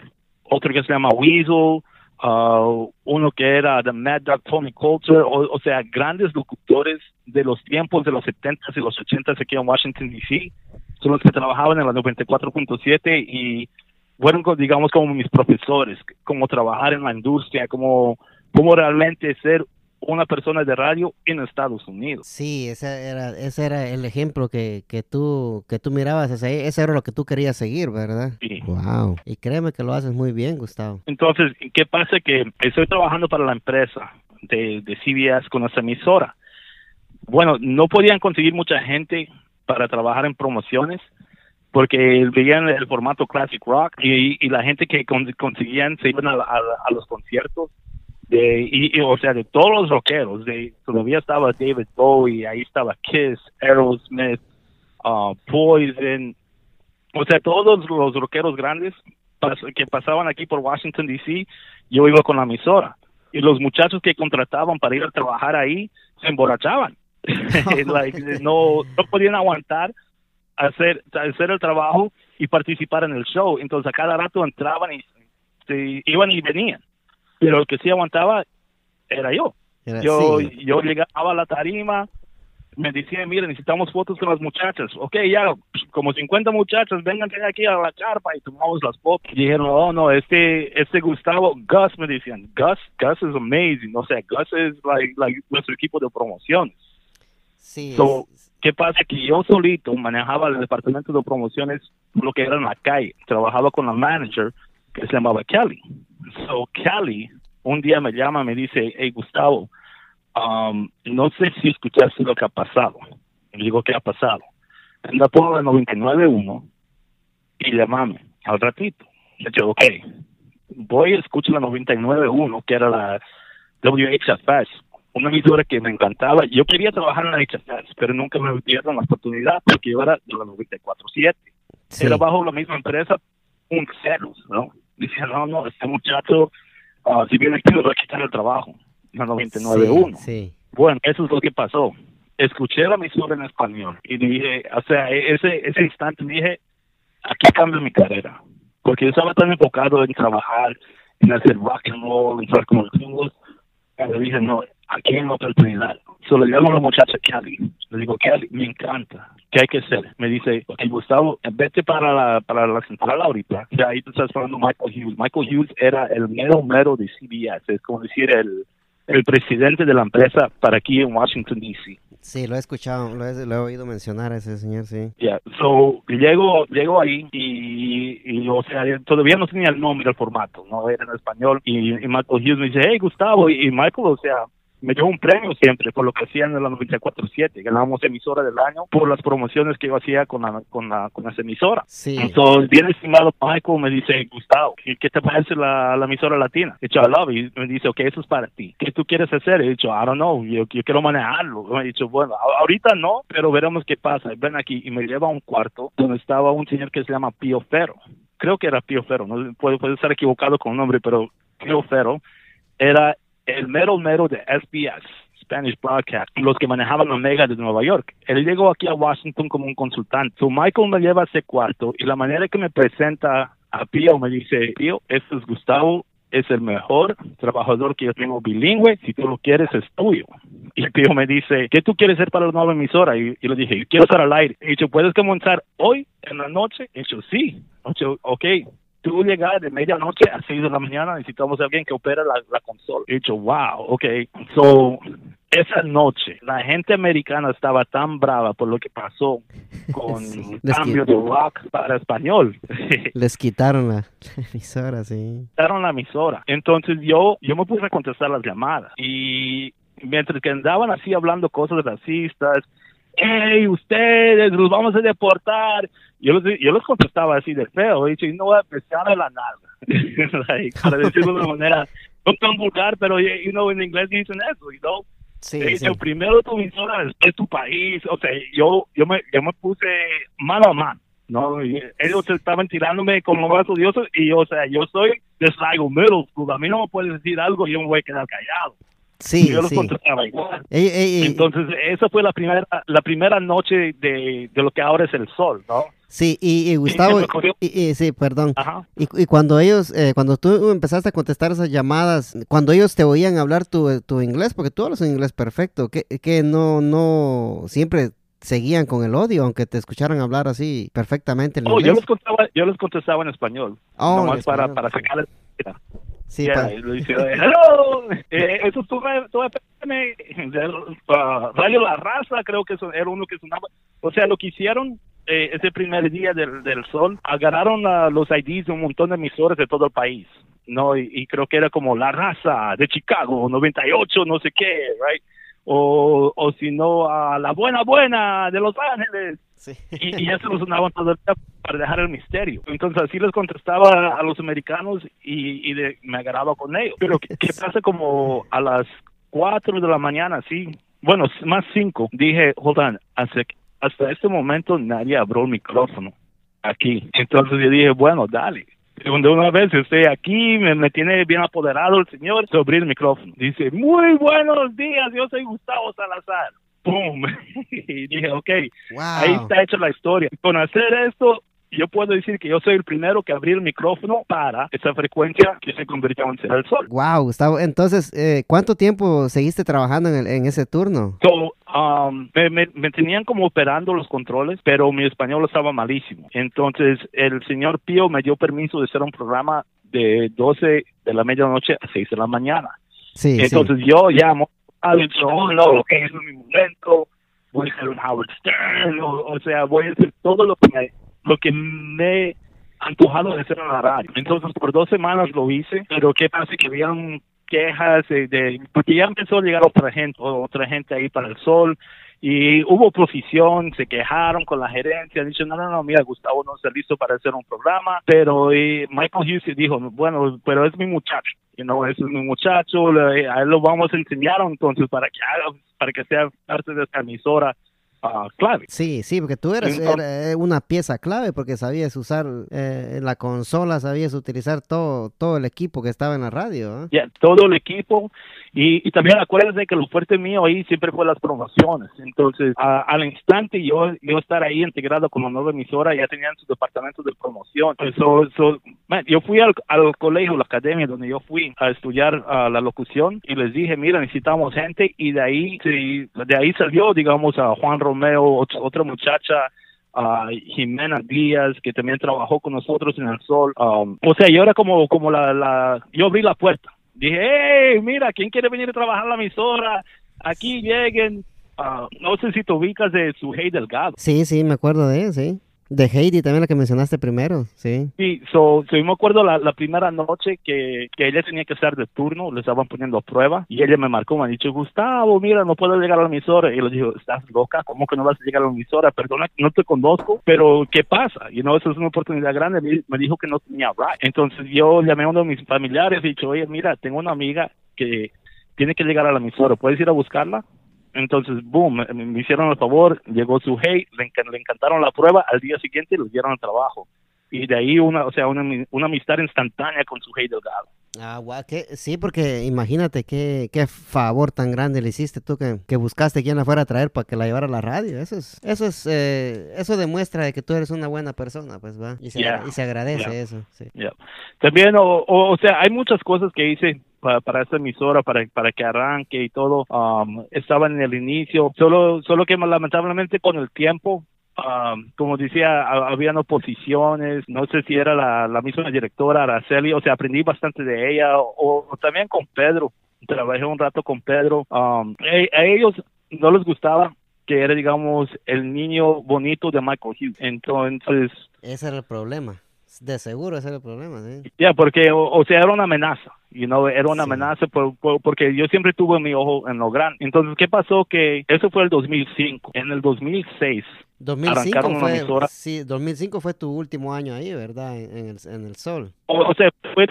otro que se llama Weasel, uh, uno que era The Mad Dog Tony Coulter, o, sea, grandes locutores de los tiempos de los 70s y los 80s aquí en Washington, D.C., son los que trabajaban en la 94.7 y fueron, digamos, como mis profesores, como trabajar en la industria, como, como realmente ser una persona de radio en Estados Unidos. Sí, ese era, ese era el ejemplo que, que, tú, que tú mirabas, ese, ese era lo que tú querías seguir, ¿verdad? Sí. Wow. Y créeme que lo haces muy bien, Gustavo. Entonces, ¿qué pasa? Que estoy trabajando para la empresa de, de CBS con esa emisora. Bueno, no podían conseguir mucha gente para trabajar en promociones porque veían el formato classic rock y, y la gente que conseguían se iban a, a los conciertos de y, o sea de todos los rockeros de todavía estaba David Bowie ahí estaba Kiss Aerosmith uh, Poison o sea todos los rockeros grandes que pasaban aquí por Washington D.C. yo iba con la emisora y los muchachos que contrataban para ir a trabajar ahí se emborrachaban no no podían aguantar hacer hacer el trabajo y participar en el show entonces a cada rato entraban y se iban y venían pero el que sí aguantaba era yo. yo, yo llegaba a la tarima, me decían, mire, necesitamos fotos con las muchachas. Ok, ya, como 50 muchachas, vengan aquí a la carpa y tomamos las fotos. Y dijeron, oh, no, este, este Gustavo, Gus, me decían, Gus, Gus es amazing. O sea, Gus es like, like nuestro equipo de promociones. Sí. So, ¿Qué pasa? Que yo solito manejaba el departamento de promociones, lo que era en la calle. Trabajaba con la manager que se llamaba Kelly. So Kelly un día me llama, me dice, hey Gustavo, um, no sé si escuchaste lo que ha pasado. Le digo, ¿qué ha pasado? Anda por la 99.1 y llamame al ratito. Le digo, ok, voy a escuchar la 99.1, que era la WHFS, una emisora que me encantaba. Yo quería trabajar en la HFS, pero nunca me dieron la oportunidad porque yo era de la 94.7. Era bajo la misma empresa, un cero, ¿no? Dice, no, no, este muchacho, uh, si viene aquí, le va a quitar el trabajo. La 99.1. Sí, sí. Bueno, eso es lo que pasó. Escuché la emisora en español y dije, o sea, e-, ese, ese instante dije, aquí cambio mi carrera. Porque yo estaba tan enfocado en trabajar, en hacer rock and roll, en trabajar con los gringos. Y dije, no, aquí hay una oportunidad. Solo le llamo a la muchacha Kelly. Le digo, Kelly, me encanta. ¿Qué hay que hacer? Me dice, ok, Gustavo, vete para la, para la central ahorita. Ya ahí tú estás hablando de Michael Hughes. Michael Hughes era el mero mero de CBS. Es como decir el, el presidente de la empresa para aquí en Washington, D.C. Sí, lo he escuchado, lo he, lo he, oído mencionar a ese señor, sí. Yeah, so, llego, llego ahí y, y, o sea, todavía no tenía el nombre del formato, no era en español. Y, y Michael Hughes me dice, hey, Gustavo, y, y Michael, o sea, me dio un premio siempre por lo que hacían en la 94.7. Ganábamos emisora del año por las promociones que yo hacía con la, con la, con esa emisora. Sí. Entonces, bien estimado Michael me dice, Gustavo, ¿qué, qué te parece la, la, emisora latina? He dicho, I love it. Y me dice, ok, eso es para ti. ¿Qué tú quieres hacer? He dicho, I don't know, yo, yo quiero manejarlo. He dicho, bueno, ahorita no, pero veremos qué pasa. Ven aquí y me lleva a un cuarto donde estaba un señor que se llama Pío Ferro. Creo que era Pío Ferro, no puedo, puedo estar equivocado con el nombre, pero Pío Ferro era el mero mero de SBS, Spanish Broadcast, los que manejaban Omega de Nueva York. Él llegó aquí a Washington como un consultante. So Michael me lleva a ese cuarto y la manera que me presenta a Pío me dice, Pío, este es Gustavo, es el mejor trabajador que yo tengo bilingüe, si tú lo quieres es tuyo. Y Pío me dice, ¿qué tú quieres hacer para la nueva emisora? Y, y le dije, quiero estar al aire. Y dicho, ¿puedes comenzar hoy en la noche? Y dicho, sí. Y dicho, ok, tú llegas de medianoche a 6 de la mañana, necesitamos a alguien que opera la, la consola. He dicho, wow, ok. So, esa noche, la gente americana estaba tan brava por lo que pasó con Sí, el cambio de rock para español. Les quitaron la, la emisora, sí. Quitaron la emisora. Entonces yo, yo me puse a contestar las llamadas. Y mientras que andaban así hablando cosas racistas, hey, ustedes, los vamos a deportar. Yo les, yo les contestaba así de feo, y no voy a pesar de la nada. like, para decirlo de una manera no tan vulgar, pero, you know, en inglés dicen eso, you know. Sí, sí. primero tu emisora, después tu país. O sea, yo, yo, me, yo me puse mano a mano. ¿no? Ellos estaban tirándome como más odiosos y, o sea, yo soy de Sligo Middle School. A mí no me puedes decir algo y yo me voy a quedar callado. Sí, yo los sí. igual. Ey, ey, ey, Entonces, esa fue la primera la primera noche de, de lo que ahora es el sol, ¿no? sí, y, y Gustavo, y- y- sí, perdón. Ajá. Y, cuando ellos, eh, cuando tú empezaste a contestar esas llamadas, cuando ellos te oían hablar tu, tu inglés, porque tú hablas un inglés perfecto, que, que no, no, siempre seguían con el odio, aunque te escucharan hablar así perfectamente el Oh, yo les contestaba, yo les contestaba en español. Oh, en nomás para, español. para sacarles. Sí, Yeah, pa- y le dice, hello, eh, eso tú, tú Radio La Raza, creo que eso era uno que sonaba. O sea, lo que hicieron eh, ese primer día del, del sol, agarraron los IDs de un montón de emisores de todo el país. No, y, y creo que era como La Raza de Chicago, 98, no sé qué, right? O, o si no, a La Buena Buena de Los Ángeles sí. y, y eso lo sonaban todo el día para dejar el misterio. Entonces así les contestaba a los americanos y, y de- me agarraba con ellos. Pero ¿qué, qué pasa como a las 4 de la mañana, sí? Bueno, más 5. Dije, hold on, hasta, hasta este momento nadie abrió el micrófono aquí. Entonces yo dije, bueno, dale. De una vez estoy aquí, me, me tiene bien apoderado el señor, se abrió el micrófono. Dice, muy buenos días, yo soy Gustavo Salazar. ¡Pum! y dije, ok, Wow. Ahí está hecha la historia. Con hacer esto, yo puedo decir que yo soy el primero que abrí el micrófono para esa frecuencia que se convirtió en ser el sol. Wow, Gustavo. Entonces, eh, ¿cuánto tiempo seguiste trabajando en, el- en ese turno? So, um, me, me- me tenían como operando los controles, pero mi español estaba malísimo. Entonces, el señor Pío me dio permiso de hacer un programa de 12 de la medianoche a 6 de la mañana. Sí, sí. Entonces yo llamo a dicho, oh no, ok, es mi momento, voy a ser un Howard Stern, o, o sea, voy a hacer todo lo que me, lo que me antojado de hacer en la radio. Entonces por dos semanas lo hice, pero qué pasa que habían quejas de, de- porque ya empezó a llegar otra gente, otra gente ahí para el sol, y hubo oposición, se quejaron con la gerencia, dicho, no, no, no, mira, Gustavo no está listo para hacer un programa, pero eh, Michael Hughes dijo, bueno, pero es mi muchacho, you know, es mi muchacho, a él lo vamos a enseñar entonces para que haga, para que sea parte de esta emisora ah, clave. Sí, sí, porque tú eres eh, una pieza clave porque sabías usar eh, la consola, sabías utilizar todo, todo el equipo que estaba en la radio. ¿eh? Ya, todo el equipo y, y también acuérdense que lo fuerte mío ahí siempre fue las promociones entonces a- al instante yo yo estar ahí integrado con la nueva emisora ya tenían su departamento de promoción eso, eso yo fui al, al, colegio, la academia donde yo fui a estudiar la locución y les dije, mira, necesitamos gente y de ahí, de ahí salió, digamos, a Juan Romeo, otra muchacha, a Jimena Díaz, que también trabajó con nosotros en el sol. Um, o sea, yo era como, como la, la, yo abrí la puerta. Dije, hey, mira, ¿quién quiere venir a trabajar a la emisora? Aquí lleguen. Uh, no sé si te ubicas de Sujei Delgado. Sí, sí, me acuerdo de él, sí. De Heidi también la que mencionaste primero, sí. Sí, so, yo me acuerdo la, la primera noche que, que, ella tenía que estar de turno, le estaban poniendo a prueba y ella me marcó, me ha dicho, Gustavo, mira, no puedo llegar a la emisora. Y le digo, ¿estás loca? ¿Cómo que no vas a llegar a la emisora? Perdona, no te conozco, pero ¿qué pasa? Y no, eso es una oportunidad grande. Me dijo que no tenía right. Entonces yo llamé a uno de mis familiares y dicho, oye, mira, tengo una amiga que tiene que llegar a la emisora, ¿puedes ir a buscarla? Entonces, boom, me, hicieron el favor, llegó su hey, le, le, encantaron la prueba, al día siguiente le dieron el trabajo. Y de ahí una, o sea, una, una amistad instantánea con su hey delgado. Ah, guau, que, sí, porque imagínate qué, qué favor tan grande le hiciste tú que, que buscaste quien la fuera a traer para que la llevara a la radio. Eso es, eso es, eh, eso demuestra que tú eres una buena persona, pues va. Y se, y se agradece eso. Sí. También, o, o, sea, hay muchas cosas que hice para, para esta emisora, para, para que arranque y todo. Um, estaba en el inicio, solo, solo que lamentablemente con el tiempo Um, como decía, habían oposiciones, no sé si era la, la misma directora Araceli, o sea, aprendí bastante de ella, o, también con Pedro, trabajé un rato con Pedro, um, a, ellos no les gustaba que era, digamos, el niño bonito de Michael Hughes, entonces... Ese era el problema. De seguro ese era el problema, sí. Ya, porque, o, sea, era una amenaza, you know, era una amenaza por, porque yo siempre tuve mi ojo en lo grande. Entonces, ¿qué pasó? Que eso fue el 2005. En el 2006 2005 fue, sí, 2005 fue tu último año ahí, ¿verdad? En, el, en el Sol. O, sea, fue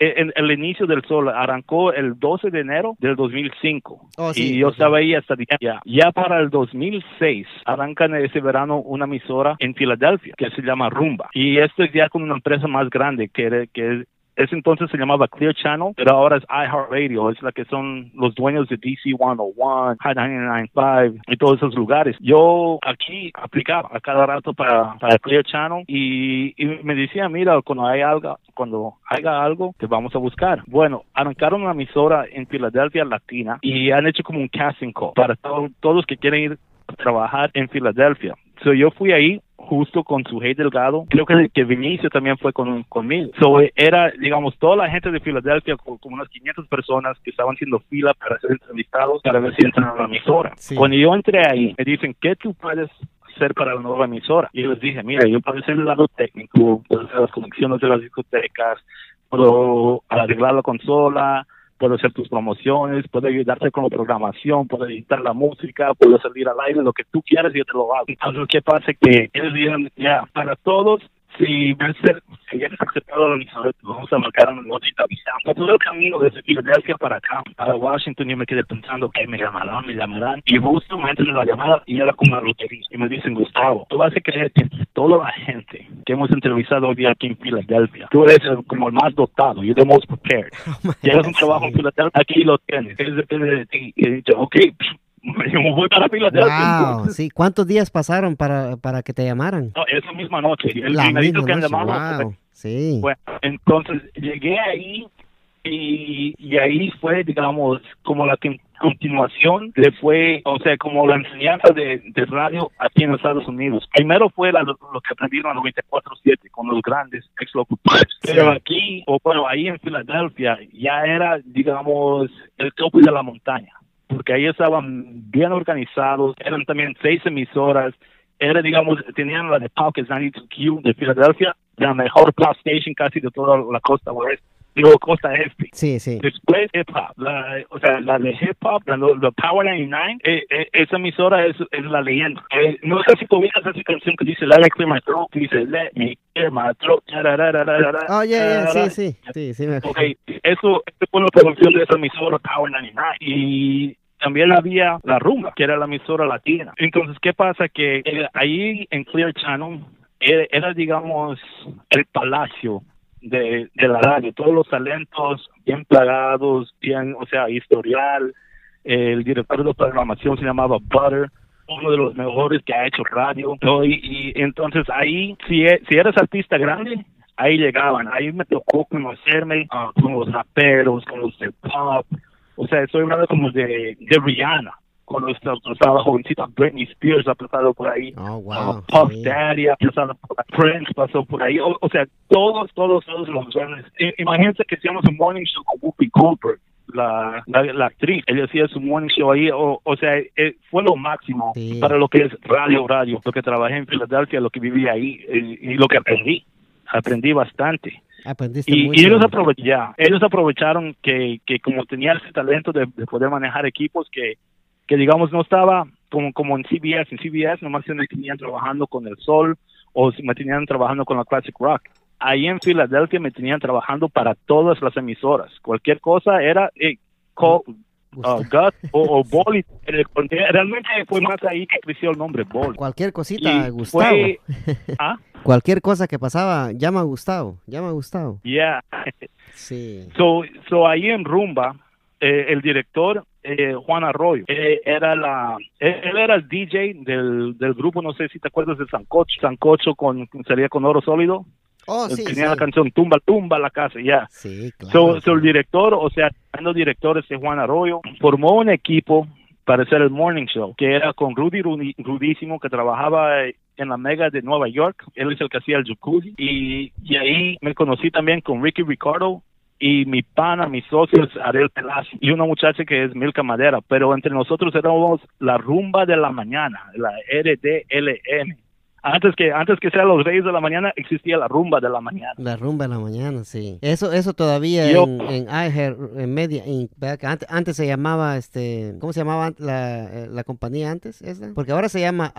en el inicio del Sol. Arrancó el 12 de enero del 2005. Oh, sí, y yo estaba ahí hasta ya. Ya para el 2006 arrancan ese verano una emisora en Filadelfia que se llama Rumba. Y esto es ya con una empresa más grande que, que ese entonces se llamaba Clear Channel, pero ahora es iHeartRadio, es la que son los dueños de DC 101, High 995 y todos esos lugares. Yo aquí aplicaba a cada rato para, para Clear Channel y, me decía, mira, cuando hay algo, cuando haya algo, te vamos a buscar. Bueno, arrancaron una emisora en Filadelfia Latina y han hecho como un casting call para todos los que quieren ir a trabajar en Filadelfia. So yo fui ahí justo con su Hey Delgado. Creo que, que Vinicio también fue con, conmigo. So, era, digamos, toda la gente de Filadelfia, como, unas 500 personas que estaban haciendo fila para ser entrevistados para ver si entran a la emisora. Cuando yo entré ahí, me dicen, ¿qué tú puedes hacer para la nueva emisora? Y yo les dije, mira, yo puedo hacer el lado técnico, puedo hacer las conexiones de las discotecas, puedo arreglar la consola, puedo hacer tus promociones, puedo ayudarte con la programación, puedo editar la música, puedo salir al aire, lo que tú quieras yo te lo hago. Entonces, ¿qué pasa? Que ellos dijeron, ya, para todos si ves si eres aceptado la emisora, vamos a marcar una nota y te avisamos. Todo el camino desde Filadelfia para acá, para Washington, yo me quedé pensando que me llamarán, me llamarán. Y justo me entran en la llamada y era como una lotería. Y me dicen, Gustavo, tú vas a creer que toda la gente que hemos entrevistado hoy día aquí en Filadelfia, tú eres como el más dotado, you're the most prepared. Oh Llegas un trabajo en Filadelfia, aquí lo tienes. Es depende de ti. Y he dicho, ok, me voy para Wow, sí. ¿Cuántos días pasaron para, para que te llamaran? No, esa misma noche. El primerito que han llamado. Wow, sí. Bueno, entonces llegué ahí y, y ahí fue, digamos, como la continuación le fue, o sea, como la enseñanza de, de radio aquí en Estados Unidos. Primero fue lo, que aprendieron en 94-7 con los grandes exlocutores. Pero aquí, o bueno, ahí en Filadelfia ya era, digamos, el tope de la montaña porque ahí estaban bien organizados, eran también seis emisoras, era, digamos, tenían la de Pockets 92Q de Filadelfia, la mejor play station casi de toda la costa oeste. Digo, costa este. Sí, sí. Después hip hop, la, o sea, la de hip hop, la, la Power 99, eh, eh, esa emisora es, es la leyenda. Eh, no sé si ubicas esa canción que dice Let me clear my throat, que dice Let me clear my throat. Oh, yeah, yeah, sí, sí, sí, sí. Me... Ok, eso, eso fue la producción de esa emisora Power 99 y también había la rumba, que era la emisora latina. Entonces, ¿qué pasa? Que eh, ahí en Clear Channel era, digamos, el palacio de, de, la radio. Todos los talentos bien plagados, bien, o sea, historial. El director de programación se llamaba Butter uno de los mejores que ha hecho radio. Y, entonces ahí, si, e, si eres artista grande, ahí llegaban. Ahí me tocó conocerme ah, con los raperos, con los de pop. O sea, estoy hablando como de, de Rihanna. Cuando estaba, estaba jovencita, Britney Spears ha pasado por ahí. Oh, wow. Puff sí. Daddy ha pasado por ahí. Prince pasó por ahí. O, o sea, todos, todos, todos los grandes. Imagínense que hacíamos un morning show con Whoopi Goldberg. La, la, la actriz, ella hacía su morning show ahí, o, o sea, eh, fue lo máximo Sí. para lo que es radio, radio, lo que trabajé en Filadelfia, lo que viví ahí eh, y lo que aprendí, aprendí bastante. Aprendiste Y, ellos aprovecharon, ellos aprovecharon que, que como tenía ese talento de, de poder manejar equipos que, que digamos no estaba como, como en CBS, en CBS nomás me tenían trabajando con el Sol o si me tenían trabajando con la Classic Rock. Ahí en Filadelfia me tenían trabajando para todas las emisoras. Cualquier cosa era eh, call, uh, Gut o, o eh, Realmente fue más ahí que creció el nombre Ball. Cualquier cosita, Y Gustavo. fue- ¿Ah? Cualquier cosa que pasaba, llama a Gustavo. Llama a Gustavo. Yeah. Sí. So, so ahí en Rumba, eh, el director eh, Juan Arroyo, eh, era la, él, él era el DJ del, del grupo, no sé si te acuerdas de Sancocho, Sancocho con sería con oro sólido, Oh, sí, tenía sí. la canción Tumba Tumba la casa, ya. Sí, claro. So, so el director, o sea, el director este Juan Arroyo, formó un equipo para hacer el morning show, que era con Rudy Rudísimo, que trabajaba en la Mega de Nueva York. Él es el que hacía el jacuzzi. Y, y ahí me conocí también con Ricky Ricardo y mi pana, mis socios, Ariel Pelacio, y una muchacha que es Milka Madera. Pero entre nosotros éramos la rumba de la mañana, la RDLN. Antes que, antes que sean los reyes de la mañana, existía la rumba de la mañana. La rumba en la mañana, sí. Eso, eso todavía Yo- en, en iHeart, en Media Antes, antes se llamaba, este, ¿cómo se llamaba la, eh, la compañía antes? Porque ahora se llama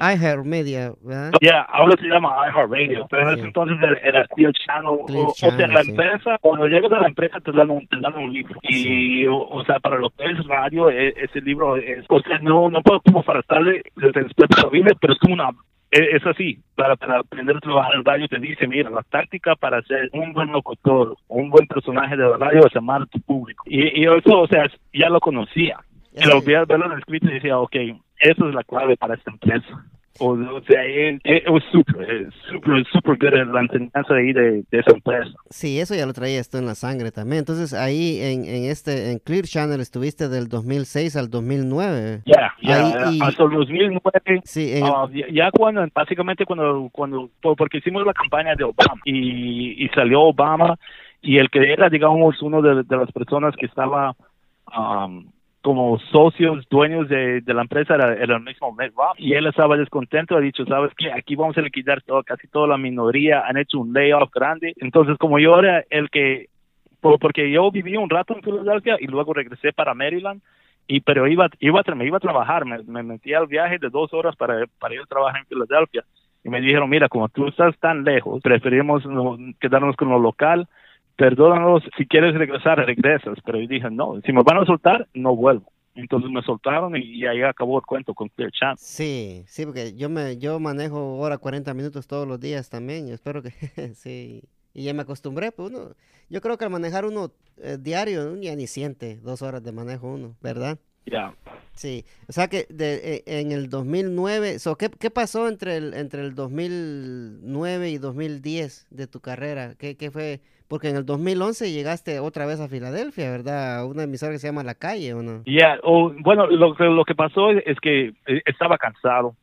iHeart Media, ¿verdad? Ya, ahora se llama iHeartRadio, pero en Sí. ese entonces era, Clear Channel. Clear o, o sea, Channel, la sí. empresa, cuando llegas a la empresa te dan un, te dan un libro. Sí. Y, o, o sea, para lo que es radio, e- ese libro es, o sea, no, no puedo como para estarle desde el Biblia, pero es como una, es así, para, para aprender a trabajar en radio te dice, mira, la táctica para ser un buen locutor, un buen personaje de radio es amar a tu público. Y, y eso, o sea, ya lo conocía. Y lo vi verlo en el escrito y decía, ok, esa es la clave para esta empresa. O, o sea, él, él, was super, eh, super, super good en la enseñanza ahí de, de esa empresa. Sí, eso ya lo traía esto en la sangre también. Entonces ahí en, en este, en Clear Channel estuviste del 2006 al 2009. Ya, ya, Ahí, y- hasta el 2009, Sí, en ah, ya, ya cuando, básicamente cuando, cuando, por- porque hicimos la campaña de Obama y, y salió Obama y el que era, digamos, uno de, de las personas que estaba um, como socios, dueños de, de la empresa era, el mismo Mitt Romney y él estaba descontento, ha dicho, ¿sabes qué? Aquí vamos a liquidar todo, casi toda la minoría, han hecho un layoff grande. Entonces, como yo era el que, por- porque yo viví un rato en Filadelfia y luego regresé para Maryland, y pero iba iba me iba a trabajar me, me metí al viaje de dos horas para, para ir a trabajar en Filadelfia y me dijeron mira como tú estás tan lejos preferimos no, quedarnos con lo local perdónanos si quieres regresar regresas pero yo dije no si me van a soltar no vuelvo entonces me soltaron y, ahí acabó el cuento con Clear Channel Sí, sí, porque yo me yo manejo hora 40 minutos todos los días también. y espero que sí. Y ya me acostumbré, pues uno, yo creo que al manejar uno eh, diario, ya ni siente dos horas de manejo uno, ¿verdad? ya Sí, o sea que de, eh, en el 2009, so, ¿qué, ¿qué pasó entre el, entre el 2009 y 2010 de tu carrera? ¿Qué, qué fue? Porque en el 2011 llegaste otra vez a Filadelfia, ¿verdad? A una emisora que se llama La Calle, ¿o no? Ya, o, bueno, lo, lo que pasó es, que eh, estaba cansado,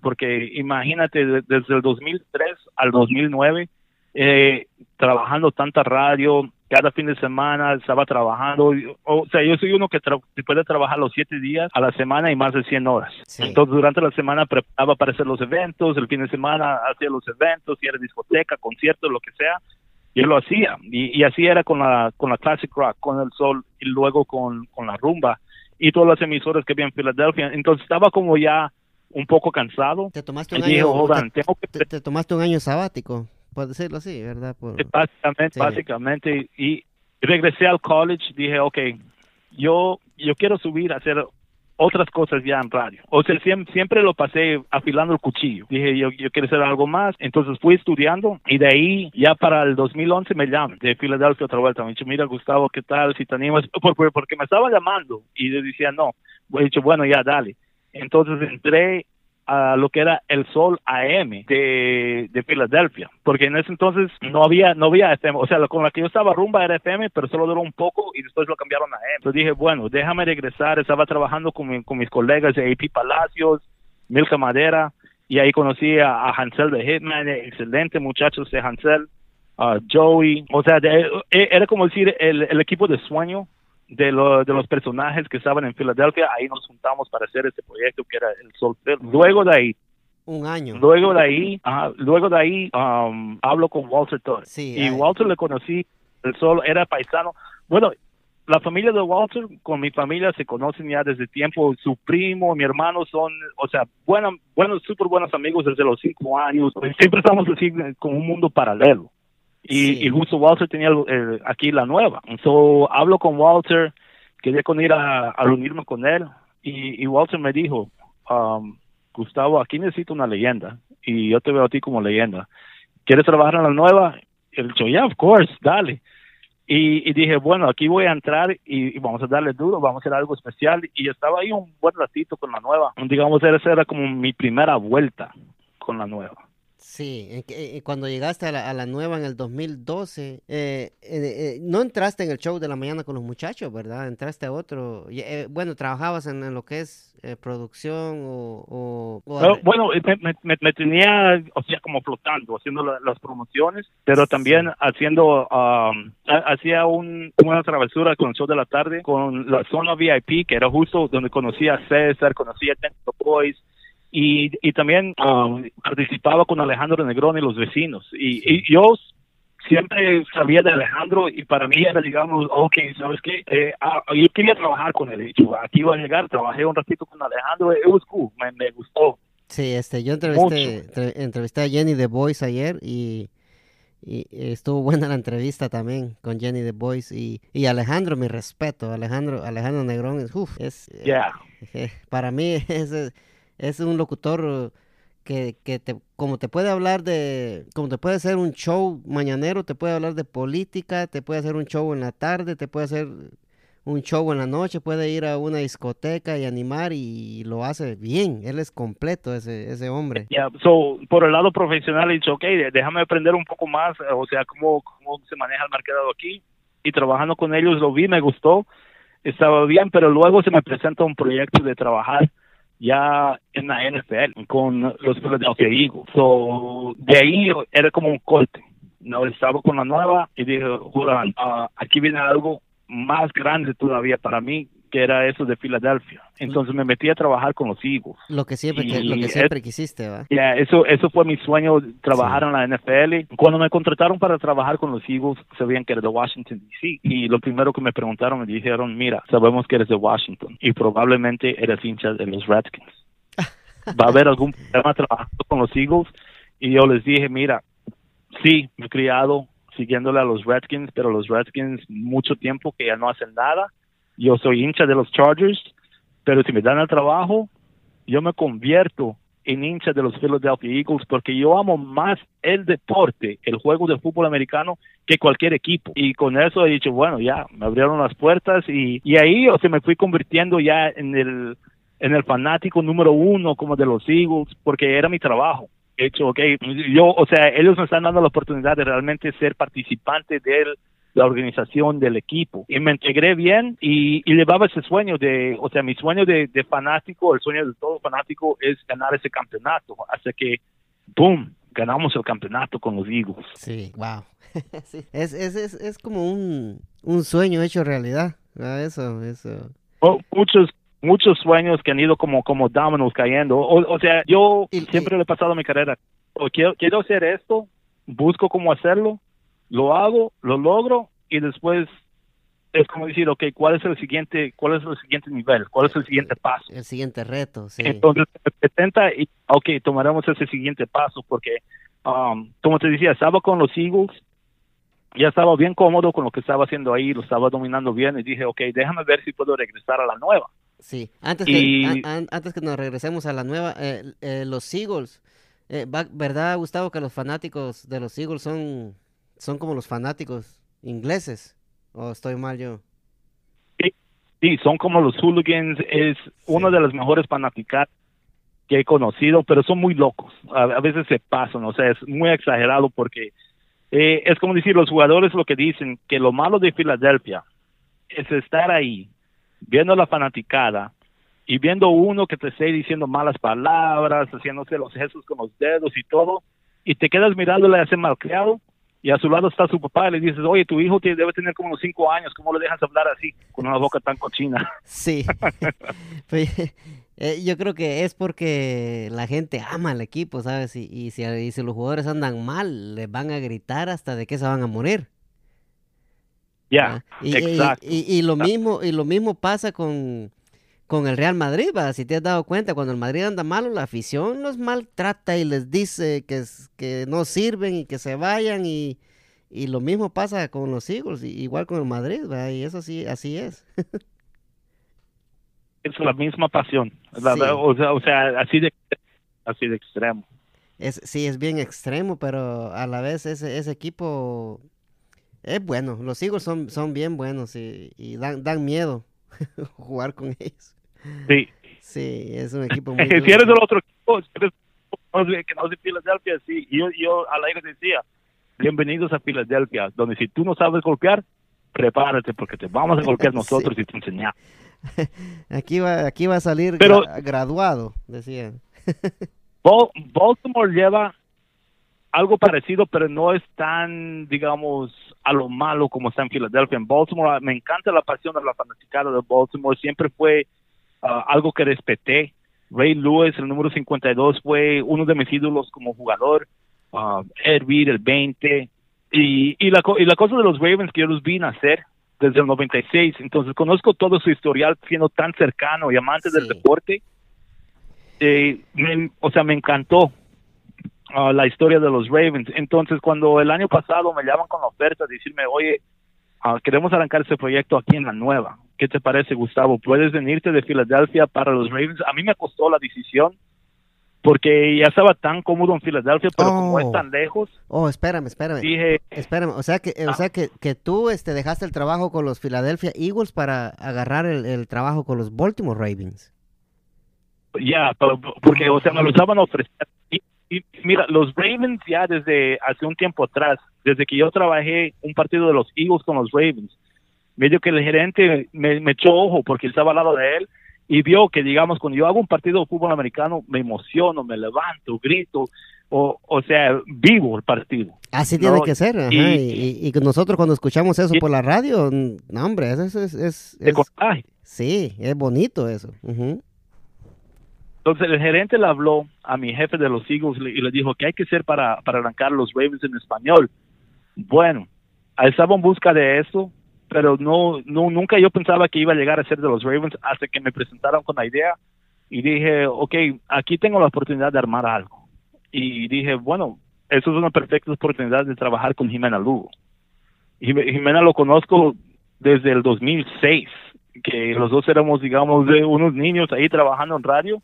porque imagínate, de- desde el 2003 al 2009, eh, trabajando tanta radio, cada fin de semana estaba trabajando, o, sea, yo soy uno que, tra- puede trabajar los siete días a la semana y más de 100 horas. Sí. Entonces, durante la semana preparaba para hacer los eventos, el fin de semana hacía los eventos, si era discoteca, conciertos, lo que sea, yo lo hacía. Y, y así era con la con la classic rock con el sol y luego con, con la rumba y todas las emisoras que había en Filadelfia. Entonces estaba como ya un poco cansado. Te tomaste un año, te, tengo que te- te tomaste un año sabático, por decirlo así, ¿verdad? Por- básicamente Sí. básicamente y regresé al college dije okay yo yo quiero subir a hacer otras cosas ya en radio. O sea, siempre, siempre lo pasé afilando el cuchillo. Dije, yo, yo quiero hacer algo más. Entonces fui estudiando y de ahí, ya para el 2011 me llaman de Filadelfia otra vuelta. Me dicho, mira, Gustavo, ¿qué tal? Si te animas. Por- por- Porque me estaba llamando y yo decía, no. He dicho, bueno, ya, dale. Entonces entré a lo que era el Sol AM de, de Filadelfia, porque en ese entonces no había no había FM, o sea, con la que yo estaba rumba era FM, pero solo duró un poco y después lo cambiaron a AM. Entonces dije, bueno, déjame regresar, estaba trabajando con, con mis colegas de AP Palacios, Milka Madera, y ahí conocí a, Hansel de Hitman, excelente muchachos de Hansel, a Joey, o sea, e, era como decir el, el equipo de sueño de, de los personajes que estaban en Filadelfia, ahí nos juntamos para hacer este proyecto que era el Film. Luego de ahí, un año. Luego de ahí, luego de ahí um, hablo con Walter Todd. Sí, y Walter le conocí, el sol era paisano. Bueno, la familia de Walter con mi familia se conocen ya desde tiempo. Su primo, mi hermano son, o sea, buenos, buenos, súper buenos amigos desde los cinco años. Siempre estamos así con un mundo paralelo. Y, justo Walter tenía aquí la nueva. Entonces hablo con Walter, quería con ir a, a reunirme con él. Y, Walter me dijo, um, Gustavo, aquí necesito una leyenda. Y yo te veo a ti como leyenda. ¿Quieres trabajar en la nueva? Él dijo, yeah, of course, dale. Y, dije, bueno, aquí voy a entrar y, vamos a darle duro, vamos a hacer algo especial. Y estaba ahí un buen ratito con la nueva. Digamos, esa era como mi primera vuelta con la nueva. Sí, eh, cuando llegaste a la, a la, nueva en el 2012, eh, eh, no entraste en el show de la mañana con los muchachos, ¿verdad? Entraste a otro. bueno, trabajabas en, lo que es producción o... bueno, me, tenía, o sea, como flotando, haciendo las promociones, pero también haciendo, um, hacía un, una travesura con el show de la tarde, con la zona VIP, que era justo donde conocía a César, conocía a Tento Boys, y, y también um, participaba con Alejandro Negrón y los vecinos. Y, yo siempre sabía de Alejandro y para mí era, digamos, ok, ¿sabes qué? Eh, ah, yo quería trabajar con él. Dicho, aquí iba a llegar, trabajé un ratito con Alejandro, it was cool, me, gustó. Sí, este, yo entrevisté, entrevisté a Jenny The Voice ayer y, y, estuvo buena la entrevista también con Jenny The Voice y, y Alejandro, mi respeto, Alejandro, Alejandro Negrón es, uf, es, eh, para mí es es un locutor que, que te, como te puede hablar de, como te puede hacer un show mañanero, te puede hablar de política, te puede hacer un show en la tarde, te puede hacer un show en la noche, puede ir a una discoteca y animar y lo hace bien, él es completo ese, ese hombre. Ya, so, por el lado profesional he dicho, ok, déjame aprender un poco más, o sea, cómo, cómo se maneja el mercado aquí y trabajando con ellos lo vi, me gustó, estaba bien, pero luego se me presenta un proyecto de trabajar ya en la NFL con los Philadelphia Eagles. So, de ahí era como un corte. No estaba con la nueva y dije, Juran, uh, aquí viene algo más grande todavía para mí que era eso de Filadelfia. Entonces me metí a trabajar con los Eagles. Lo que siempre, lo que siempre quisiste, ¿va? Ya, eso, eso fue mi sueño, trabajar en la NFL. Cuando me contrataron para trabajar con los Eagles, sabían que era de Washington, D.C. Y lo primero que me preguntaron, me dijeron, mira, sabemos que eres de Washington y probablemente eres hincha de los Redskins. ¿Va a haber algún problema trabajando con los Eagles? Y yo les dije, mira, sí, me he criado siguiéndole a los Redskins, pero los Redskins mucho tiempo que ya no hacen nada yo soy hincha de los Chargers, pero si me dan el trabajo, yo me convierto en hincha de los Philadelphia Eagles porque yo amo más el deporte, el juego de fútbol americano que cualquier equipo. Y con eso he dicho, bueno, ya me abrieron las puertas y, ahí o sea, me fui convirtiendo ya en el, en el fanático número uno como de los Eagles porque era mi trabajo. He hecho, ok, yo, o sea, ellos me están dando la oportunidad de realmente ser participante del la organización del equipo. Y me integré bien y, y llevaba ese sueño de, o sea, mi sueño de, fanático, el sueño de todo fanático es ganar ese campeonato. Así que, ¡boom! Ganamos el campeonato con los Eagles. Sí, wow. Es, es, es, es, como un, un sueño hecho realidad. Eso, eso. Oh, muchos muchos sueños que han ido como como dominoes cayendo. O, sea, yo siempre le he pasado mi carrera. O quiero, quiero hacer esto, busco cómo hacerlo lo hago, lo logro y después es como decir, ok, ¿cuál es el siguiente, cuál es el siguiente nivel? ¿Cuál es el siguiente paso? El siguiente reto, sí. Entonces, me presenta y, ok, tomaremos ese siguiente paso porque, um, como te decía, estaba con los Eagles, ya estaba bien cómodo con lo que estaba haciendo ahí, lo estaba dominando bien y dije, ok, déjame ver si puedo regresar a la nueva. Sí, antes, que, antes que nos regresemos a la nueva, eh, eh, los Eagles, eh, ¿verdad, Gustavo, que los fanáticos de los Eagles son son como los fanáticos ingleses. ¿O estoy mal yo? Sí, son como los hooligans. Es uno de los mejores fanáticos que he conocido, pero son muy locos. A, veces se pasan, o sea, es muy exagerado porque eh, es como decir, los jugadores lo que dicen, que lo malo de Filadelfia es estar ahí, viendo la fanaticada y viendo uno que te esté diciendo malas palabras, haciéndose los gestos con los dedos y todo, y te quedas mirándole a ese malcriado y a su lado está su papá y le dices, oye, tu hijo debe tener como unos cinco años, ¿cómo le dejas hablar así, con una boca tan cochina? Sí. Pues, eh, yo creo que es porque la gente ama al equipo, ¿sabes? Y, y, si, y, si, los jugadores andan mal, les van a gritar hasta de que se van a morir. Ya, exacto. Y, lo mismo, y lo mismo pasa con, con el Real Madrid, ¿va? si te has dado cuenta, cuando el Madrid anda malo, la afición los maltrata y les dice que, que no sirven y que se vayan y, lo mismo pasa con los Eagles, igual con el Madrid, ¿va? y eso sí, así es. es la misma pasión, o, sea, así de así de extremo. Es, sí, es bien extremo, pero a la vez ese, ese equipo es bueno. Los Eagles son, son bien buenos y, y dan, dan miedo jugar con ellos. Sí. Sí, es un equipo muy... si eres del otro equipo, si eres que no es de Filadelfia, sí. Yo, yo al aire decía, bienvenidos a Filadelfia, donde si tú no sabes golpear, prepárate porque te vamos a golpear nosotros y te enseñamos. Aquí va, aquí va a salir graduado, decía. Baltimore lleva algo parecido, pero no es tan, digamos, a lo malo como está en Filadelfia. En Baltimore me encanta la pasión de la fanaticada de Baltimore, siempre fue Ah, algo que respeté. Ray Lewis, el número 52, fue uno de mis ídolos como jugador. Uh, Ed Reed, el 20. Y, y, la, y la cosa de los Ravens que yo los vi nacer desde el 96, entonces conozco todo su historial siendo tan cercano y amante del deporte. Eh, o sea, me encantó ah, la historia de los Ravens. Entonces, cuando el año pasado me llaman con la oferta, de decirme, oye, queremos arrancar ese proyecto aquí en la nueva. ¿Qué te parece, Gustavo? ¿Puedes venirte de Filadelfia para los Ravens? A mí me costó la decisión porque ya estaba tan cómodo en Filadelfia, pero como es oh. tan lejos. Oh, espérame, espérame. Dije, espérame, o sea que, o ah. sea que, que tú este, dejaste el trabajo con los Philadelphia Eagles para agarrar el, trabajo con los Baltimore Ravens. Ya, porque, o sea, me lo estaban ofreciendo. y, mira, los Ravens ya desde hace un tiempo atrás, desde que yo trabajé un partido de los Eagles con los Ravens, medio que el gerente me, echó ojo porque estaba al lado de él y vio que, digamos, cuando yo hago un partido de fútbol americano, me emociono, me levanto, grito, o, o sea, vivo el partido. Así tiene que ser, y, y, nosotros cuando escuchamos eso por la radio, no, hombre, eso es... es, sí, es bonito eso. Entonces el gerente le habló a mi jefe de los Eagles y le dijo que hay que hacer para, para arrancar los Ravens en español. Bueno, estaba en busca de eso, pero no, no, nunca yo pensaba que iba a llegar a ser de los Ravens hasta que me presentaron con la idea y dije, ok, aquí tengo la oportunidad de armar algo. Y dije, bueno, eso es una perfecta oportunidad de trabajar con Jimena Lugo. Jimena lo conozco desde el 2006, que los dos éramos, digamos, de unos niños ahí trabajando en radio.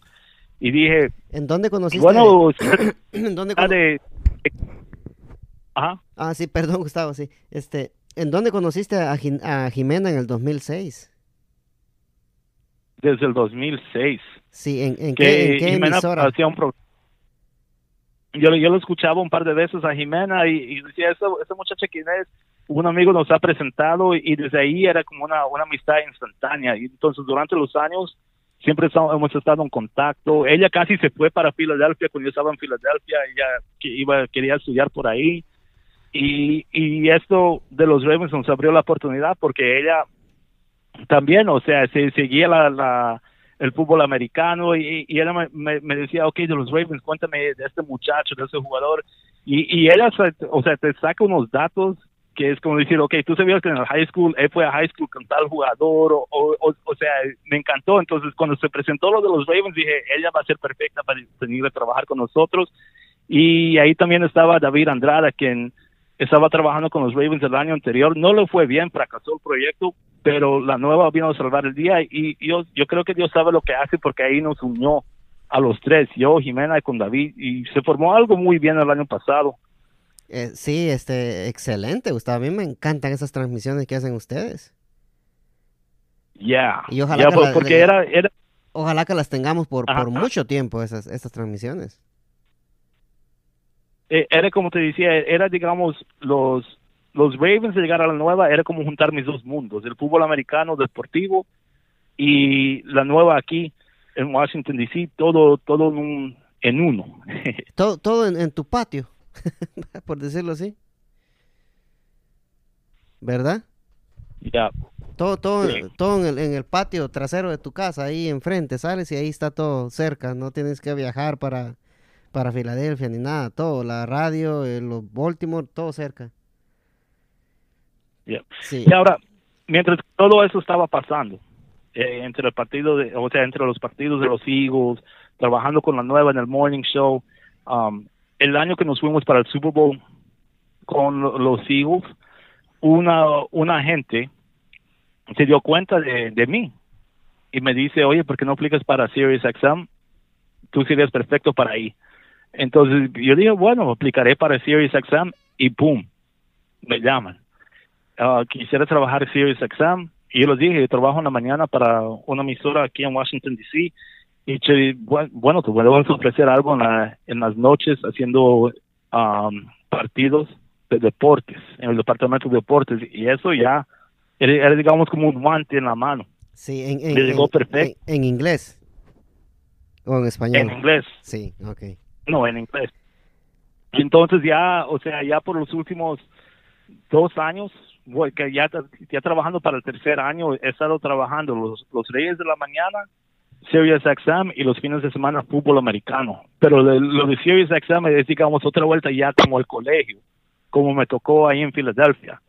Y dije, ¿en dónde conociste? Bueno, ¿en dónde Ajá. Ah, sí, perdón, Gustavo, sí. Este, ¿En dónde conociste a, Jimena en el 2006? Desde el 2006. Sí, ¿en, qué, en qué emisora? Hacía un yo, yo lo escuchaba un par de veces a Jimena y, decía, esa, esa muchacha quién es, un amigo nos ha presentado y, desde ahí era como una, una amistad instantánea. Y entonces durante los años siempre hemos estado en contacto. Ella casi se fue para Filadelfia cuando yo estaba en Filadelfia, ella que iba, quería estudiar por ahí. Y, y esto de los Ravens nos abrió la oportunidad porque ella también, o sea, se seguía la, la el fútbol americano y, ella me, me, decía, ok, de los Ravens, cuéntame de este muchacho, de ese jugador. Y, y ella, o sea, te saca unos datos que es como decir, ok, tú sabías que en el high school, él fue a high school con tal jugador, o, o, o, sea, me encantó. Entonces, cuando se presentó lo de los Ravens, dije, ella va a ser perfecta para venir a trabajar con nosotros. Y ahí también estaba David Andrada, quien estaba trabajando con los Ravens el año anterior, no le fue bien, fracasó el proyecto, pero la nueva vino a salvar el día y yo, yo creo que Dios sabe lo que hace porque ahí nos unió a los tres, yo, Jimena y con David, y se formó algo muy bien el año pasado. Eh, sí, este, excelente, Gustavo. A mí me encantan esas transmisiones que hacen ustedes. Ya, yeah. porque era, era, Ojalá que las tengamos por, por mucho tiempo, esas, estas transmisiones. Eh, era como te decía, era digamos los los Ravens de llegar a la nueva era como juntar mis dos mundos, el fútbol americano deportivo y la nueva aquí en Washington DC, todo todo en, un, en uno. todo todo en, tu patio, por decirlo así. ¿Verdad? Ya. Todo, todo, todo en el, en el, patio trasero de tu casa, ahí enfrente, sales y ahí está todo cerca, no tienes que viajar para, para Filadelfia ni nada, todo, la radio, los Baltimore, todo cerca. Y ahora, mientras todo eso estaba pasando, eh, entre el partido, de, o sea, entre los partidos de los Eagles, trabajando con la nueva en el Morning Show, um, el año que nos fuimos para el Super Bowl con los Eagles, una, una gente se dio cuenta de, de mí y me dice, oye, ¿por qué no aplicas para Sirius Exam? Tú serías perfecto para ahí. Entonces yo dije, bueno, aplicaré para Sirius Exam y ¡pum! Me llaman. Ah, quisiera trabajar Sirius Exam y yo les dije, yo trabajo en la mañana para una emisora aquí en Washington, D.C. Y bueno, te vamos a ofrecer algo en, la, en las noches haciendo um, partidos de deportes, en el departamento de deportes. Y eso ya era, digamos como un guante en la mano. Sí, en, en, perfecto. En, inglés o en español. En inglés. Sí, ok. No, en inglés. Entonces ya, o sea, ya por los últimos dos años, que ya, ya trabajando para el tercer año, he estado trabajando los, los Reyes de la Mañana, Serious Exam y los fines de semana fútbol americano. Pero lo de Serious Exam es, digamos, otra vuelta ya como el colegio, como me tocó ahí en Filadelfia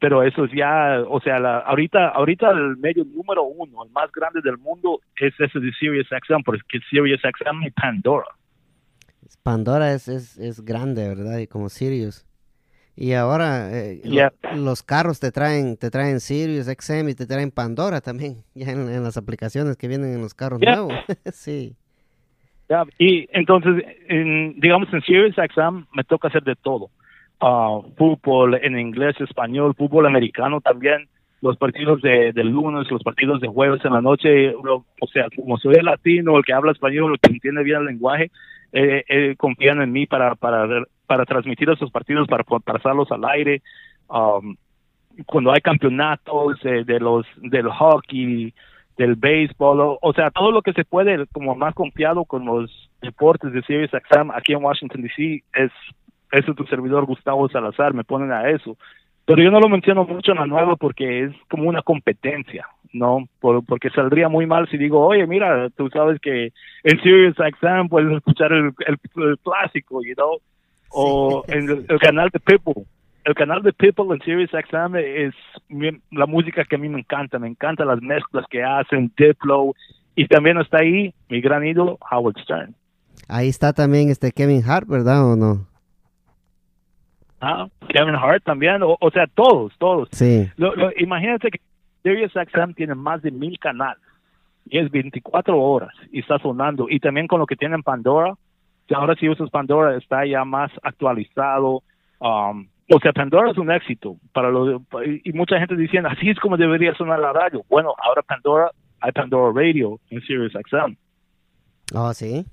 pero eso es ya, o sea, la, ahorita, ahorita el medio número uno, el más grande del mundo es ese de Sirius XM, porque Sirius XM y Pandora. Pandora es, es, es grande, ¿verdad? Y como Sirius. Y ahora eh, los carros te traen te traen Sirius XM y te traen Pandora también, ya en, las aplicaciones que vienen en los carros nuevos. sí. Y entonces, digamos, en Sirius XM me toca hacer de todo uh, fútbol en inglés, español, fútbol americano también, los partidos de, lunes, los partidos de jueves en la noche, o sea, como soy el latino, el que habla español, el que entiende bien el lenguaje, eh, eh, confían en mí para, para, para transmitir esos partidos, para pasarlos al aire. Um, cuando hay campeonatos de los del hockey, del béisbol, o, sea, todo lo que se puede como más confiado con los deportes de Sirius Exam aquí en Washington DC es es tu servidor Gustavo Salazar, me ponen a eso. Pero yo no lo menciono mucho en la nueva porque es como una competencia, ¿no? porque saldría muy mal si digo, oye, mira, tú sabes que en Sirius XM puedes escuchar el, clásico, you know? O en el, canal de People. El canal de People en Sirius XM es la música que a mí me encanta. Me encantan las mezclas que hacen, Diplo. Y también está ahí mi gran ídolo, Howard Stern. Ahí está también este Kevin Hart, ¿verdad o no? Ah, Kevin Hart también, o, sea, todos, todos. Sí. imagínate que Sirius XM tiene más de mil canales y es 24 horas y está sonando. Y también con lo que tienen Pandora, que ahora si usas Pandora está ya más actualizado. Um, o sea, Pandora es un éxito para lo, y mucha gente diciendo así es como debería sonar la radio. Bueno, ahora Pandora, hay Pandora Radio en Sirius XM. Oh, sí.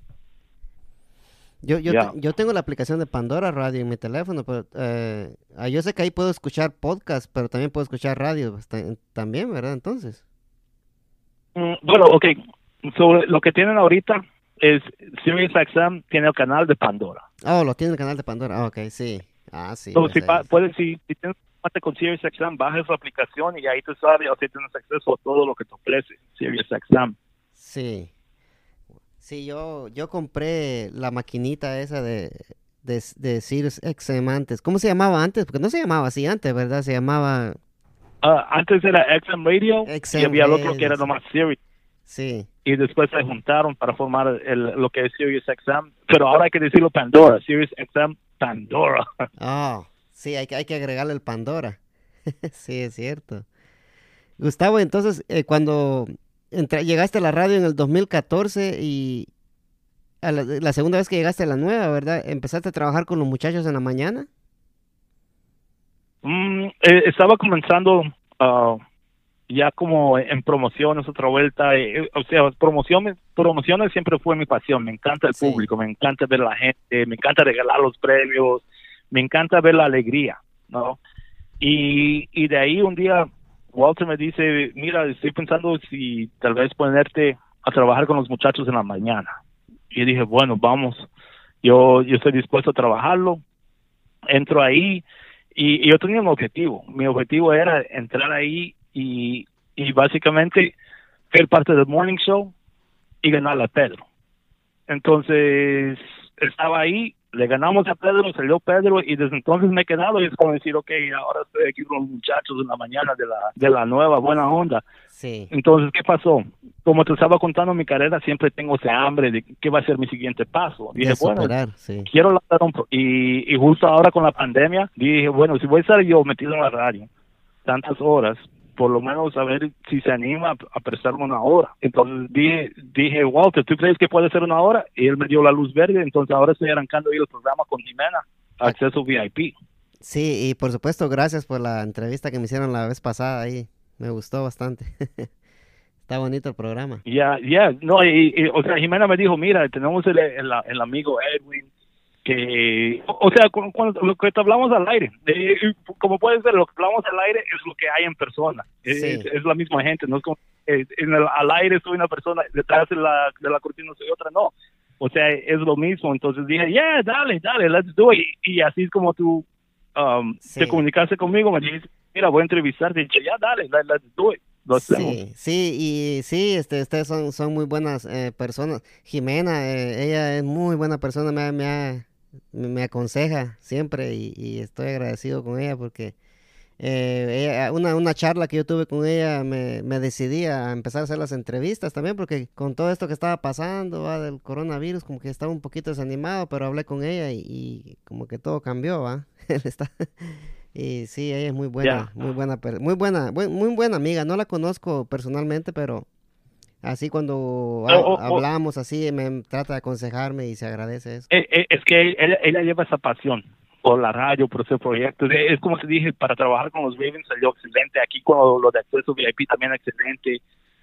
Yo, yo, yo tengo la aplicación de Pandora Radio en mi teléfono, pero eh, ah, yo sé que ahí puedo escuchar podcast, pero también puedo escuchar radio pues, también, ¿verdad? Entonces. Mm, bueno, ok. Sobre lo que tienen ahorita es Sirius XM tiene el canal de Pandora. Oh, lo tiene el canal de Pandora. Ah, ok, sí. Ah, sí. si, puedes, si, si tienes con Sirius XM, baja su aplicación y ahí tú sabes, o si tienes acceso a todo lo que te ofrece Sirius XM. Sí. Sí, yo, yo compré la maquinita esa de, de, de XM antes. ¿Cómo se llamaba antes? Porque no se llamaba así antes, ¿verdad? Se llamaba... Ah, antes era XM Radio y había el otro que era nomás Sirius. Sí. Y después se juntaron para formar el, lo que es Sirius XM. Pero ahora hay que decirlo Pandora. Sirius XM Pandora. Oh, sí, hay, hay que agregarle el Pandora. sí, es cierto. Gustavo, entonces, eh, cuando llegaste a la radio en el 2014 y la, segunda vez que llegaste a la nueva, ¿verdad? ¿Empezaste a trabajar con los muchachos en la mañana? Mm, eh, estaba comenzando uh, ya como en promociones, otra vuelta, eh, o sea, promociones, promociones siempre fue mi pasión, me encanta el público, me encanta ver a la gente, me encanta regalar los premios, me encanta ver la alegría, ¿no? Y, y de ahí un día Walter me dice, mira, estoy pensando si tal vez ponerte a trabajar con los muchachos en la mañana. Y dije, bueno, vamos, yo, yo estoy dispuesto a trabajarlo, entro ahí y, yo tenía un objetivo, mi objetivo era entrar ahí y, y básicamente ser parte del morning show y ganarle a Pedro. Entonces estaba ahí le ganamos a Pedro, salió Pedro y desde entonces me he quedado y es como decir, ok, ahora estoy aquí con los muchachos en la mañana de la, de la nueva buena onda. Sí. Entonces, ¿qué pasó? Como te estaba contando mi carrera, siempre tengo ese hambre de qué va a ser mi siguiente paso. Dije, bueno, quiero y, y justo ahora con la pandemia, dije, bueno, si voy a estar yo metido en la radio tantas horas, por lo menos a ver si se anima a, prestarme una hora. Entonces dije, dije, Walter, ¿tú crees que puede ser una hora? Y él me dio la luz verde, entonces ahora estoy arrancando el programa con Jimena, acceso VIP. Sí, y por supuesto, gracias por la entrevista que me hicieron la vez pasada ahí. Me gustó bastante. Está bonito el programa. Ya, ya, no, y, o sea, Jimena me dijo, mira, tenemos el, el amigo Edwin, que, o sea, cuando, lo que te hablamos al aire, como puedes ver, lo que hablamos al aire es lo que hay en persona, es, la misma gente, no es como en el, al aire soy una persona, detrás de la, de la cortina soy otra, no, o sea, es lo mismo, entonces dije, yeah, dale, dale, let's do it, y, así es como tú um, te comunicaste conmigo, me dijiste, mira, voy a entrevistarte, y dije, ya, dale, let's do it. Sí, sí, y sí, este, ustedes son, son muy buenas eh, personas. Jimena, eh, ella es muy buena persona, me, me ha me aconseja siempre y, estoy agradecido con ella porque eh, una, una charla que yo tuve con ella me, me, decidí a empezar a hacer las entrevistas también porque con todo esto que estaba pasando del coronavirus como que estaba un poquito desanimado pero hablé con ella y, como que todo cambió ¿va? y sí ella es muy buena muy buena muy buena muy buena amiga no la conozco personalmente pero Así cuando hablamos así, me trata de aconsejarme y se agradece eso. Eh, eh, es, que ella, lleva esa pasión por la radio, por ese proyecto. Es como te dije, para trabajar con los Ravens salió excelente. Aquí con lo, de acceso VIP también excelente.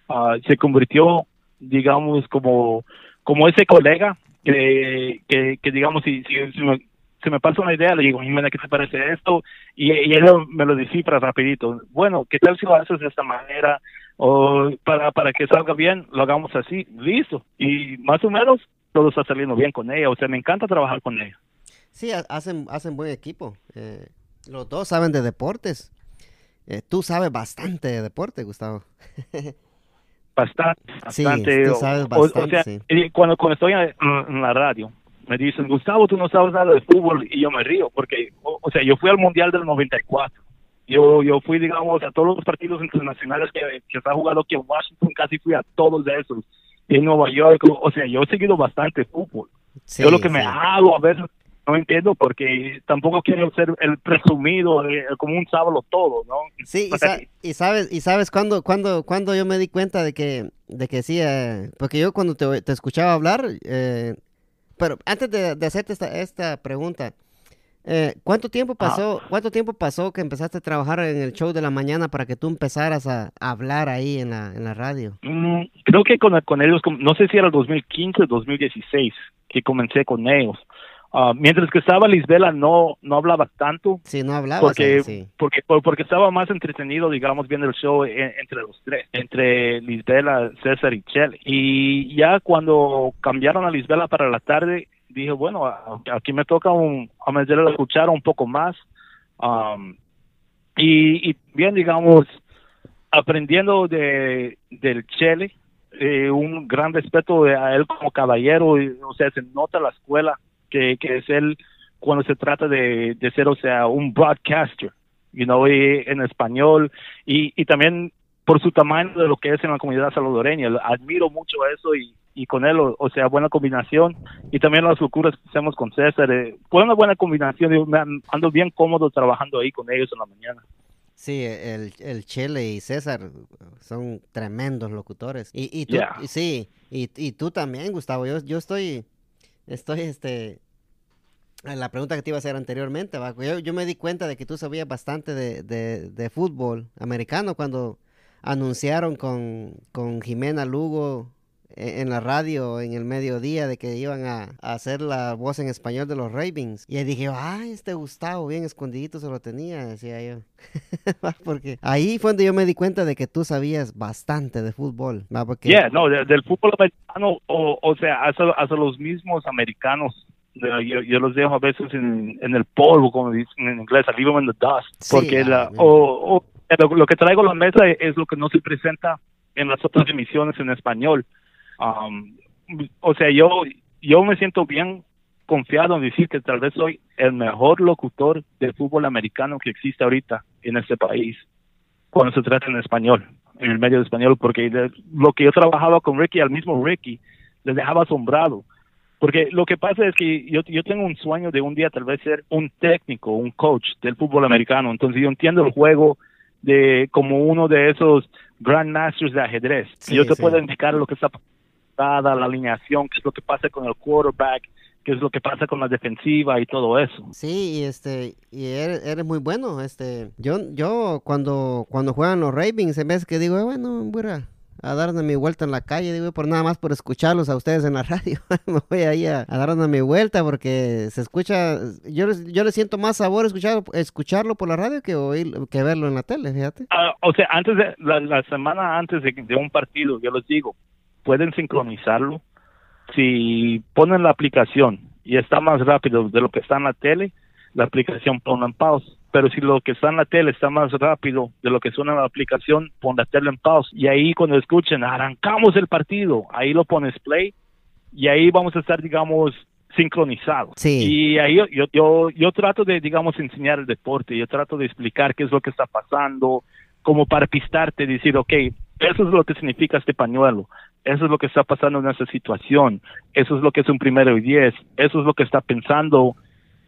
Ah, se convirtió, digamos, como, como ese colega que, que, digamos, si, si, me, se me pasa una idea, le digo, mira, ¿qué te parece esto? Y, y él me lo descifra rapidito. Bueno, ¿qué tal si lo haces de esta manera? O para, para que salga bien, lo hagamos así, listo. Y más o menos todo está saliendo bien con ella, o sea, me encanta trabajar con ella. Sí, hacen, hacen buen equipo. Eh, los dos saben de deportes. Eh, tú sabes bastante de deporte, Gustavo. bastante, bastante. Sí, tú sabes bastante, o, sea, cuando, cuando estoy en, la radio, me dicen, Gustavo, tú no sabes nada de fútbol, y yo me río, porque, o, o sea, yo fui al Mundial del 94 yo, yo fui, digamos, a todos los partidos internacionales que, que se ha jugado aquí en Washington, casi fui a todos de esos. en Nueva York, o sea, yo he seguido bastante fútbol. yo lo que me hago a veces no entiendo porque tampoco quiero ser el presumido como un sábado todo, ¿no? Sí, y, sabes y sabes cuando cuando cuando yo me di cuenta de que de que sí, eh, porque yo cuando te, te escuchaba hablar, eh, pero antes de, de hacerte esta, esta pregunta, eh, ¿Cuánto tiempo pasó? ¿Cuánto tiempo pasó que empezaste a trabajar en el show de la mañana para que tú empezaras a hablar ahí en la, en la radio? Mm, creo que con, con ellos, no sé si era el 2015 o 2016 que comencé con ellos. Ah, mientras que estaba Lisbela no no hablaba tanto. Sí, no hablaba. Porque, porque, porque estaba más entretenido, digamos, viendo el show entre los tres, entre Lisbela, César y Chelle. Y ya cuando cambiaron a Lisbela para la tarde, dije, bueno, aquí me toca un, a meterle la escuchar un poco más. Um, y, bien, digamos, aprendiendo de del Chele, eh, un gran respeto a él como caballero, o sea, se nota la escuela que, que es él cuando se trata de, de ser, o sea, un broadcaster, you know, en español, y, y también por su tamaño de lo que es en la comunidad salvadoreña. Admiro mucho eso y, y con él, o, sea, buena combinación. Y también las locuras que hacemos con César. Eh, fue una buena combinación. y ando bien cómodo trabajando ahí con ellos en la mañana. Sí, el, el Chele y César son tremendos locutores. Y, y tú, sí, y, y, tú también, Gustavo. Yo, yo estoy, estoy, este, la pregunta que te iba a hacer anteriormente, yo, yo me di cuenta de que tú sabías bastante de, de, de fútbol americano cuando anunciaron con, con Jimena Lugo en la radio en el mediodía de que iban a, hacer la voz en español de los Ravens. Y ahí dije, ay, este Gustavo bien escondidito se lo tenía, decía yo. porque ahí fue donde yo me di cuenta de que tú sabías bastante de fútbol. Porque... Yeah, no, del fútbol americano, o, o sea, hasta, los mismos americanos yo, los dejo a veces en, el polvo, como dicen en inglés, I leave in the dust. Porque la, o, lo, que traigo a la mesa es lo que no se presenta en las otras emisiones en español. Um, o sea, yo, yo me siento bien confiado en decir que tal vez soy el mejor locutor de fútbol americano que existe ahorita en este país cuando se trata en español, en el medio de español, porque lo que yo trabajaba con Ricky, al mismo Ricky, le dejaba asombrado. Porque lo que pasa es que yo, yo tengo un sueño de un día tal vez ser un técnico, un coach del fútbol americano. Entonces yo entiendo el juego de como uno de esos grandmasters de ajedrez. yo te puedo indicar lo que está la alineación, qué es lo que pasa con el quarterback, qué es lo que pasa con la defensiva y todo eso. Sí, y este, y eres, muy bueno, este, yo, yo cuando, cuando juegan los Ravens, en vez que digo, eh, bueno, voy a, a darme mi vuelta en la calle, digo, por nada más por escucharlos a ustedes en la radio, me voy ahí a, a darme mi vuelta porque se escucha, yo, yo le siento más sabor escuchar, escucharlo por la radio que oír, que verlo en la tele, fíjate. Ah, o sea, antes de, la, semana antes de, de un partido, yo les digo, pueden sincronizarlo. Si ponen la aplicación y está más rápido de lo que está en la tele, la aplicación pone en pause. Pero si lo que está en la tele está más rápido de lo que suena en la aplicación, pon la tele en pause. Y ahí cuando escuchen, arrancamos el partido, ahí lo pones play y ahí vamos a estar, digamos, sincronizados. Sí. Y ahí yo, yo, yo, yo trato de, digamos, enseñar el deporte, yo trato de explicar qué es lo que está pasando, como para pistarte, decir, ok, eso es lo que significa este pañuelo, eso es lo que está pasando en esa situación, eso es lo que es un primero y diez, eso es lo que está pensando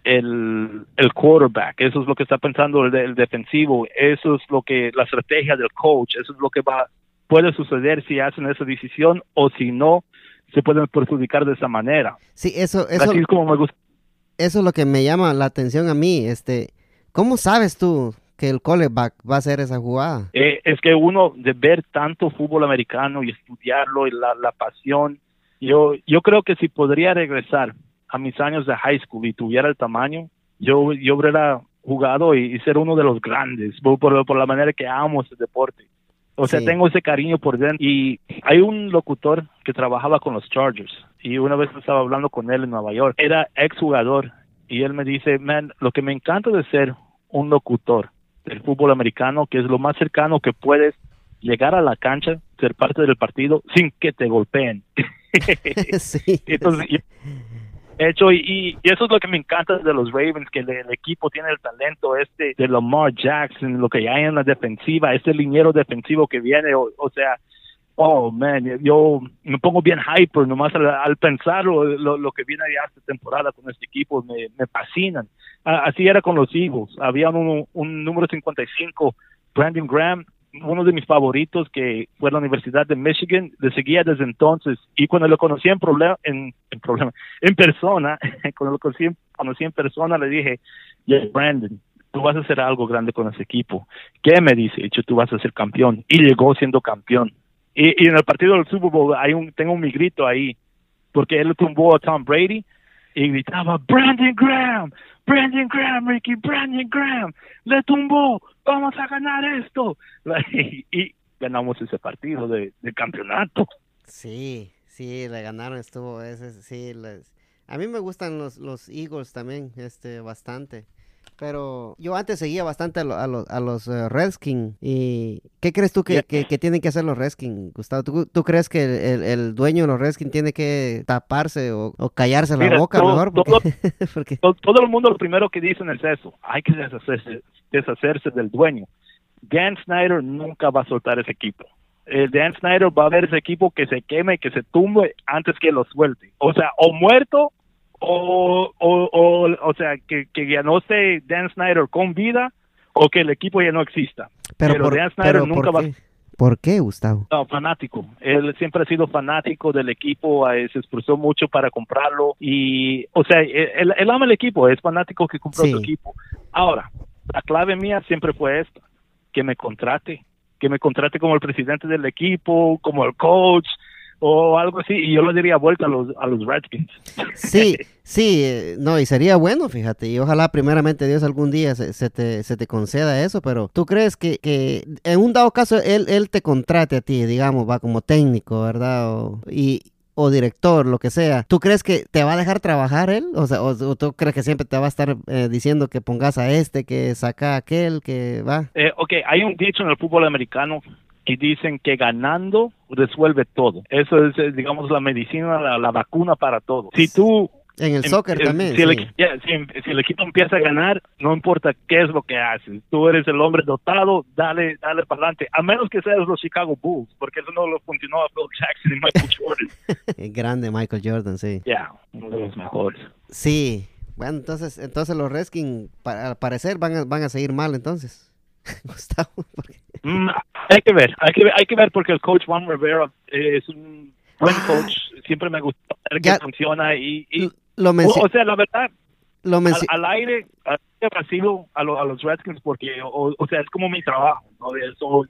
el, el quarterback, eso es lo que está pensando el, defensivo, eso es lo que la estrategia del coach, eso es lo que va puede suceder si hacen esa decisión o si no se pueden perjudicar de esa manera. Sí, eso eso Así es como me gusta. Eso es lo que me llama la atención a mí, este, ¿cómo sabes tú que el coleback va a hacer esa jugada? Eh, es que uno de ver tanto fútbol americano y estudiarlo y la, la pasión, yo, yo creo que si podría regresar a mis años de high school y tuviera el tamaño, yo, yo hubiera jugado y, ser uno de los grandes por, por, la manera que amo ese deporte. O sea, tengo ese cariño por dentro. Y hay un locutor que trabajaba con los Chargers y una vez estaba hablando con él en Nueva York. Era ex jugador y él me dice, man, lo que me encanta de ser un locutor del fútbol americano, que es lo más cercano que puedes llegar a la cancha, ser parte del partido sin que te golpeen. sí, Entonces, hecho y, eso es lo que me encanta de los Ravens que el, equipo tiene el talento este de Lamar Jackson lo que hay en la defensiva este liniero defensivo que viene o, sea oh man yo me pongo bien hyper nomás al, pensar lo, lo, que viene ya esta temporada con este equipo me, me fascinan así era con los Eagles había un, un número 55 Brandon Graham uno de mis favoritos que fue la Universidad de Michigan, le seguía desde entonces y cuando lo conocí en problema, en, problema, en persona, cuando lo conocí, conocí en persona le dije, yeah, Brandon, tú vas a hacer algo grande con ese equipo. ¿Qué me dice? Dicho, tú vas a ser campeón. Y llegó siendo campeón. Y, en el partido del Super Bowl hay un, tengo mi grito ahí, porque él tumbó a Tom Brady y gritaba, Brandon Graham, Brandon Graham, Ricky, Brandon Graham, le tumbó, vamos a ganar esto. Y, ganamos ese partido de, campeonato. Sí, sí, le ganaron, estuvo ese, sí, a mí me gustan los, los Eagles también, este, bastante. Pero yo antes seguía bastante a, los, a los uh, Redskins. ¿Y qué crees tú que, que, tienen que hacer los Redskins, Gustavo? ¿Tú, crees que el, dueño de los Redskins tiene que taparse o, callarse la boca mejor? Todo, el mundo lo primero que dicen es eso. Hay que deshacerse, deshacerse del dueño. Dan Snyder nunca va a soltar ese equipo. El Dan Snyder va a ver ese equipo que se queme, que se tumbe antes que lo suelte. O sea, o muerto o, o, o, o sea, que, que ya no esté Dan Snyder con vida o que el equipo ya no exista. Pero, Dan Snyder nunca va ¿Por qué, Gustavo? No, fanático. Él siempre ha sido fanático del equipo, eh, se esforzó mucho para comprarlo y, o sea, él, ama el equipo, es fanático que compró su equipo. Ahora, la clave mía siempre fue esta, que me contrate, que me contrate como el presidente del equipo, como el coach o algo así, y yo lo diría vuelta a los, a los Redskins. Sí, sí, no, y sería bueno, fíjate, y ojalá primeramente Dios algún día se, te, se te conceda eso, pero ¿tú crees que, que en un dado caso él, él te contrate a ti, digamos, va como técnico, ¿verdad? O, y, o director, lo que sea, ¿tú crees que te va a dejar trabajar él? O sea, o, tú crees que siempre te va a estar eh, diciendo que pongas a este, que saca a aquel, que va? Eh, ok, hay un dicho en el fútbol americano que dicen que ganando resuelve todo. Eso es, eh, digamos, la medicina, la, vacuna para todo. Si tú en el soccer también. Si, el, equipo empieza a ganar, no importa qué es lo que haces. Tú eres el hombre dotado, dale, dale para adelante. A menos que seas los Chicago Bulls, porque eso no lo funcionó a Bill Jackson y Michael Jordan. Grande Michael Jordan, sí. Ya, uno de los mejores. Sí. Bueno, entonces, entonces los Redskins, al parecer, van a, van a seguir mal entonces. Gustavo. Mm, hay que ver, hay que ver, hay que ver porque el coach Juan Rivera es un buen ah. coach. Siempre me gusta ver que funciona y, y lo o, sea, la verdad, lo al, al, aire, al vacilo a, a, los Redskins porque, o, sea, es como mi trabajo. ¿no?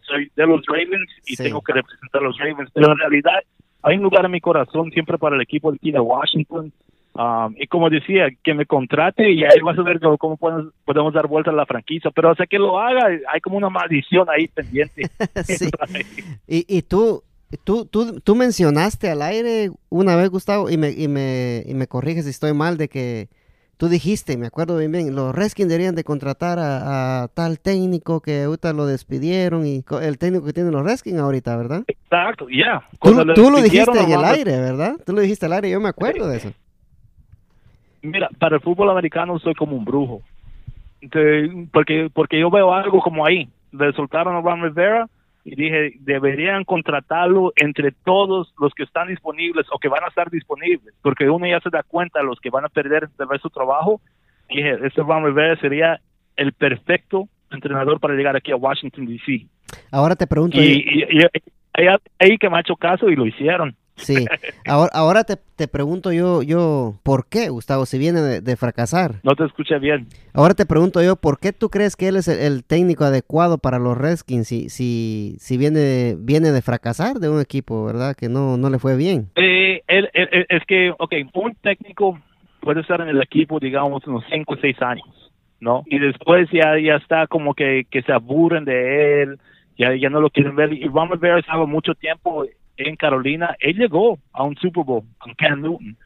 soy de los Ravens y tengo que representar a los Ravens, pero en realidad hay un lugar en mi corazón siempre para el equipo de aquí de Washington. Um, y como decía, que me contrate y ahí vas a ver cómo, podemos, podemos, dar vuelta a la franquicia. Pero hasta que lo haga, hay como una maldición ahí pendiente. sí. y, y tú, Tú, tú, tú mencionaste al aire una vez, Gustavo, y me, y me, y me corriges si estoy mal, de que tú dijiste, me acuerdo bien bien, los Redskins deberían de contratar a, tal técnico que ahorita lo despidieron y el técnico que tienen los Redskins ahorita, ¿verdad? Exacto, ya. Tú, lo dijiste en el aire, ¿verdad? Tú lo dijiste al aire, yo me acuerdo de eso. Mira, para el fútbol americano soy como un brujo. porque, porque yo veo algo como ahí. Le soltaron a Ron Rivera y dije, deberían contratarlo entre todos los que están disponibles o que van a estar disponibles, porque uno ya se da cuenta los que van a perder de ver su trabajo. dije, este Ron Rivera sería el perfecto entrenador para llegar aquí a Washington, D.C. Ahora te pregunto... Y, ahí que me ha hecho caso y lo hicieron. Sí, ahora, ahora te, te, pregunto yo, yo, ¿por qué, Gustavo, si viene de, fracasar? No te escuché bien. Ahora te pregunto yo, ¿por qué tú crees que él es el, técnico adecuado para los Redskins si, si, si viene, viene de fracasar de un equipo, verdad, que no, no le fue bien? Eh, él, es que, ok, un técnico puede estar en el equipo, digamos, unos 5 o 6 años, ¿no? Y después ya, ya está como que, que se aburren de él, ya, ya no lo quieren ver. Y Ron Rivera estaba mucho tiempo en Carolina, él llegó a un Super Bowl con Cam Newton,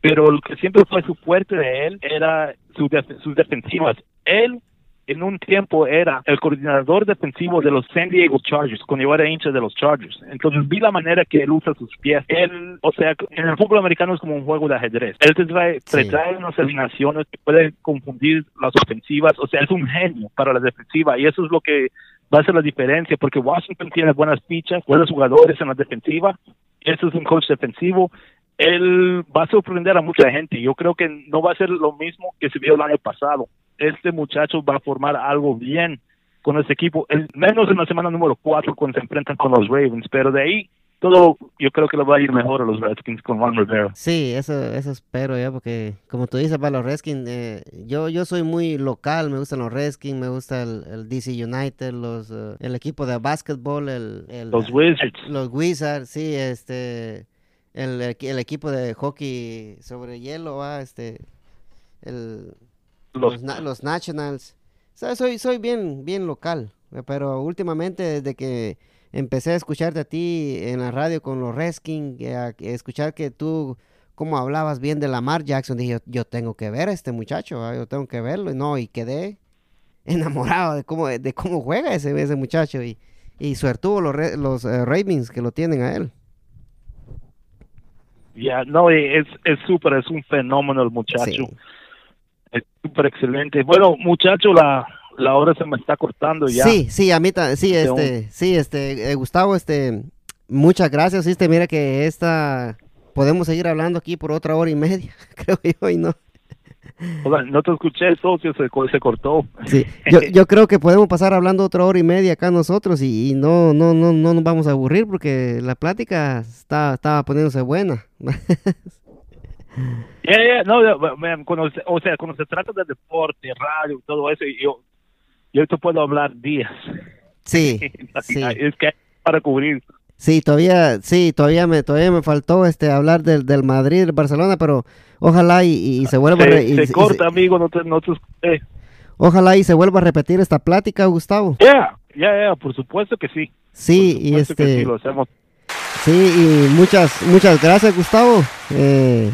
pero lo que siempre fue su fuerte de él era sus defensivas. Él en un tiempo era el coordinador defensivo de los San Diego Chargers, cuando yo era hincha de los Chargers. Entonces vi la manera que él usa sus pies. Él, o sea, en el fútbol americano es como un juego de ajedrez. Él te trae, trae unas alineaciones que pueden confundir las ofensivas. O sea, es un genio para la defensiva y eso es lo que va a ser la diferencia porque Washington tiene buenas fichas, buenos jugadores en la defensiva. Este es un coach defensivo. Él va a sorprender a mucha gente. Yo creo que no va a ser lo mismo que se vio el año pasado. Este muchacho va a formar algo bien con este equipo, el, menos en la semana número 4 cuando se enfrentan con los Ravens, pero de ahí todo yo creo que lo va a ir mejor a los Redskins con Juan Rivera. Sí, eso, eso espero ya, porque como tú dices, para los Redskins, eh, yo, yo soy muy local, me gustan los Redskins, me gusta el, DC United, los, eh, el equipo de básquetbol, el, los Wizards. Los Wizards, sí, este, el, el, equipo de hockey sobre hielo, este, el, los, los, Nationals. soy, soy bien, bien local, pero últimamente desde que empecé a escucharte a ti en la radio con los Redskins, a, escuchar que tú como hablabas bien de Lamar Jackson, dije, yo, tengo que ver a este muchacho, yo tengo que verlo, no, y quedé enamorado de cómo, de cómo juega ese, ese muchacho, y, y suertuvo los, los uh, Ravens que lo tienen a él. Ya, no, es súper, es, un fenómeno el muchacho. Es súper excelente. Bueno, muchacho, la, la hora se me está cortando ya. Sí, sí, a mí sí, este, sí, este, eh, Gustavo, este, muchas gracias, este, mira que esta, podemos seguir hablando aquí por otra hora y media, creo yo, y no. no te escuché, socio, se, se cortó. Sí, yo, yo, creo que podemos pasar hablando otra hora y media acá nosotros y, no, no, no, no nos vamos a aburrir porque la plática está, estaba poniéndose buena. no, cuando, o sea, cuando se trata de deporte, radio, todo eso, yo, yo te puedo hablar días. Sí, sí. Es que hay para cubrir. Sí, todavía, sí, todavía me, todavía me faltó este hablar del, del Madrid, del Barcelona, pero ojalá y, y se vuelva a Se, y- se y corta, amigo, no te, no te ojalá y se vuelva a repetir esta plática, Gustavo. Ya, ya, ya, por supuesto que sí. Sí, y que este, sí, lo hacemos. sí, y muchas, muchas gracias, Gustavo. Eh,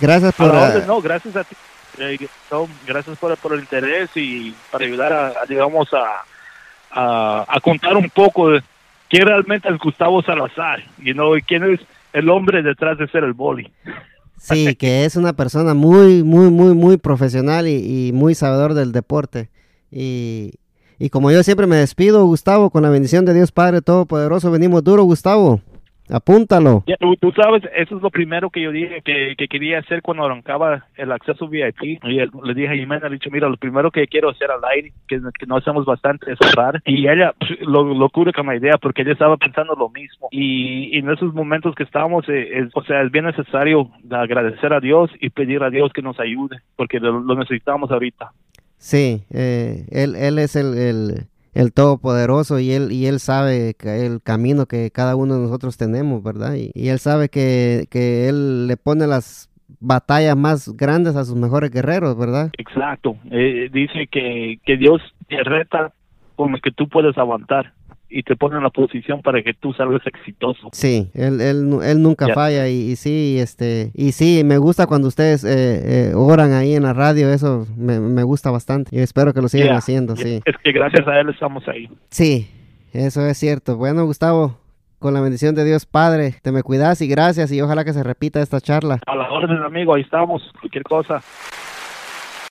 gracias A por, la orden, no, gracias a ti. Eh, gracias por, el interés y para ayudar a, a, a, a, contar un poco de quién realmente es Gustavo Salazar, you know, y quién es el hombre detrás de ser el boli. sí, que es una persona muy, muy, muy, muy profesional y, y muy sabedor del deporte. Y, y como yo siempre me despido, Gustavo, con la bendición de Dios Padre Todopoderoso, venimos duro, Gustavo. Apúntalo. Ya, tú, tú sabes, eso es lo primero que yo dije que, que quería hacer cuando arrancaba el acceso VIP. Y él- le dije a Jimena, le dicho, mira, lo primero que quiero hacer al aire, que, que no hacemos bastante, es orar. Y ella pf, lo, lo cubre con la idea, porque ella estaba pensando lo mismo. Y, y en esos momentos que estábamos, eh, es, o sea, es bien necesario agradecer a Dios y pedir a Dios que nos ayude, porque lo, lo necesitamos ahorita. Sí, eh, él, él es el, el, el Todopoderoso y él, y él sabe el camino que cada uno de nosotros tenemos, ¿verdad? Y, y él sabe que, que él le pone las batallas más grandes a sus mejores guerreros, ¿verdad? Exacto. Eh, dice que, que Dios te reta con lo que tú puedes aguantar y te pone en la posición para que tú salgas exitoso. Sí, él, él, él nunca falla y, y sí, este, y sí, me gusta cuando ustedes eh, eh, oran ahí en la radio, eso me, me gusta bastante y espero que lo sigan haciendo, sí. Es que gracias a él estamos ahí. Sí, eso es cierto. Bueno, Gustavo, con la bendición de Dios Padre, te me cuidas y gracias y ojalá que se repita esta charla. A la orden, amigo, ahí estamos. Cualquier cosa.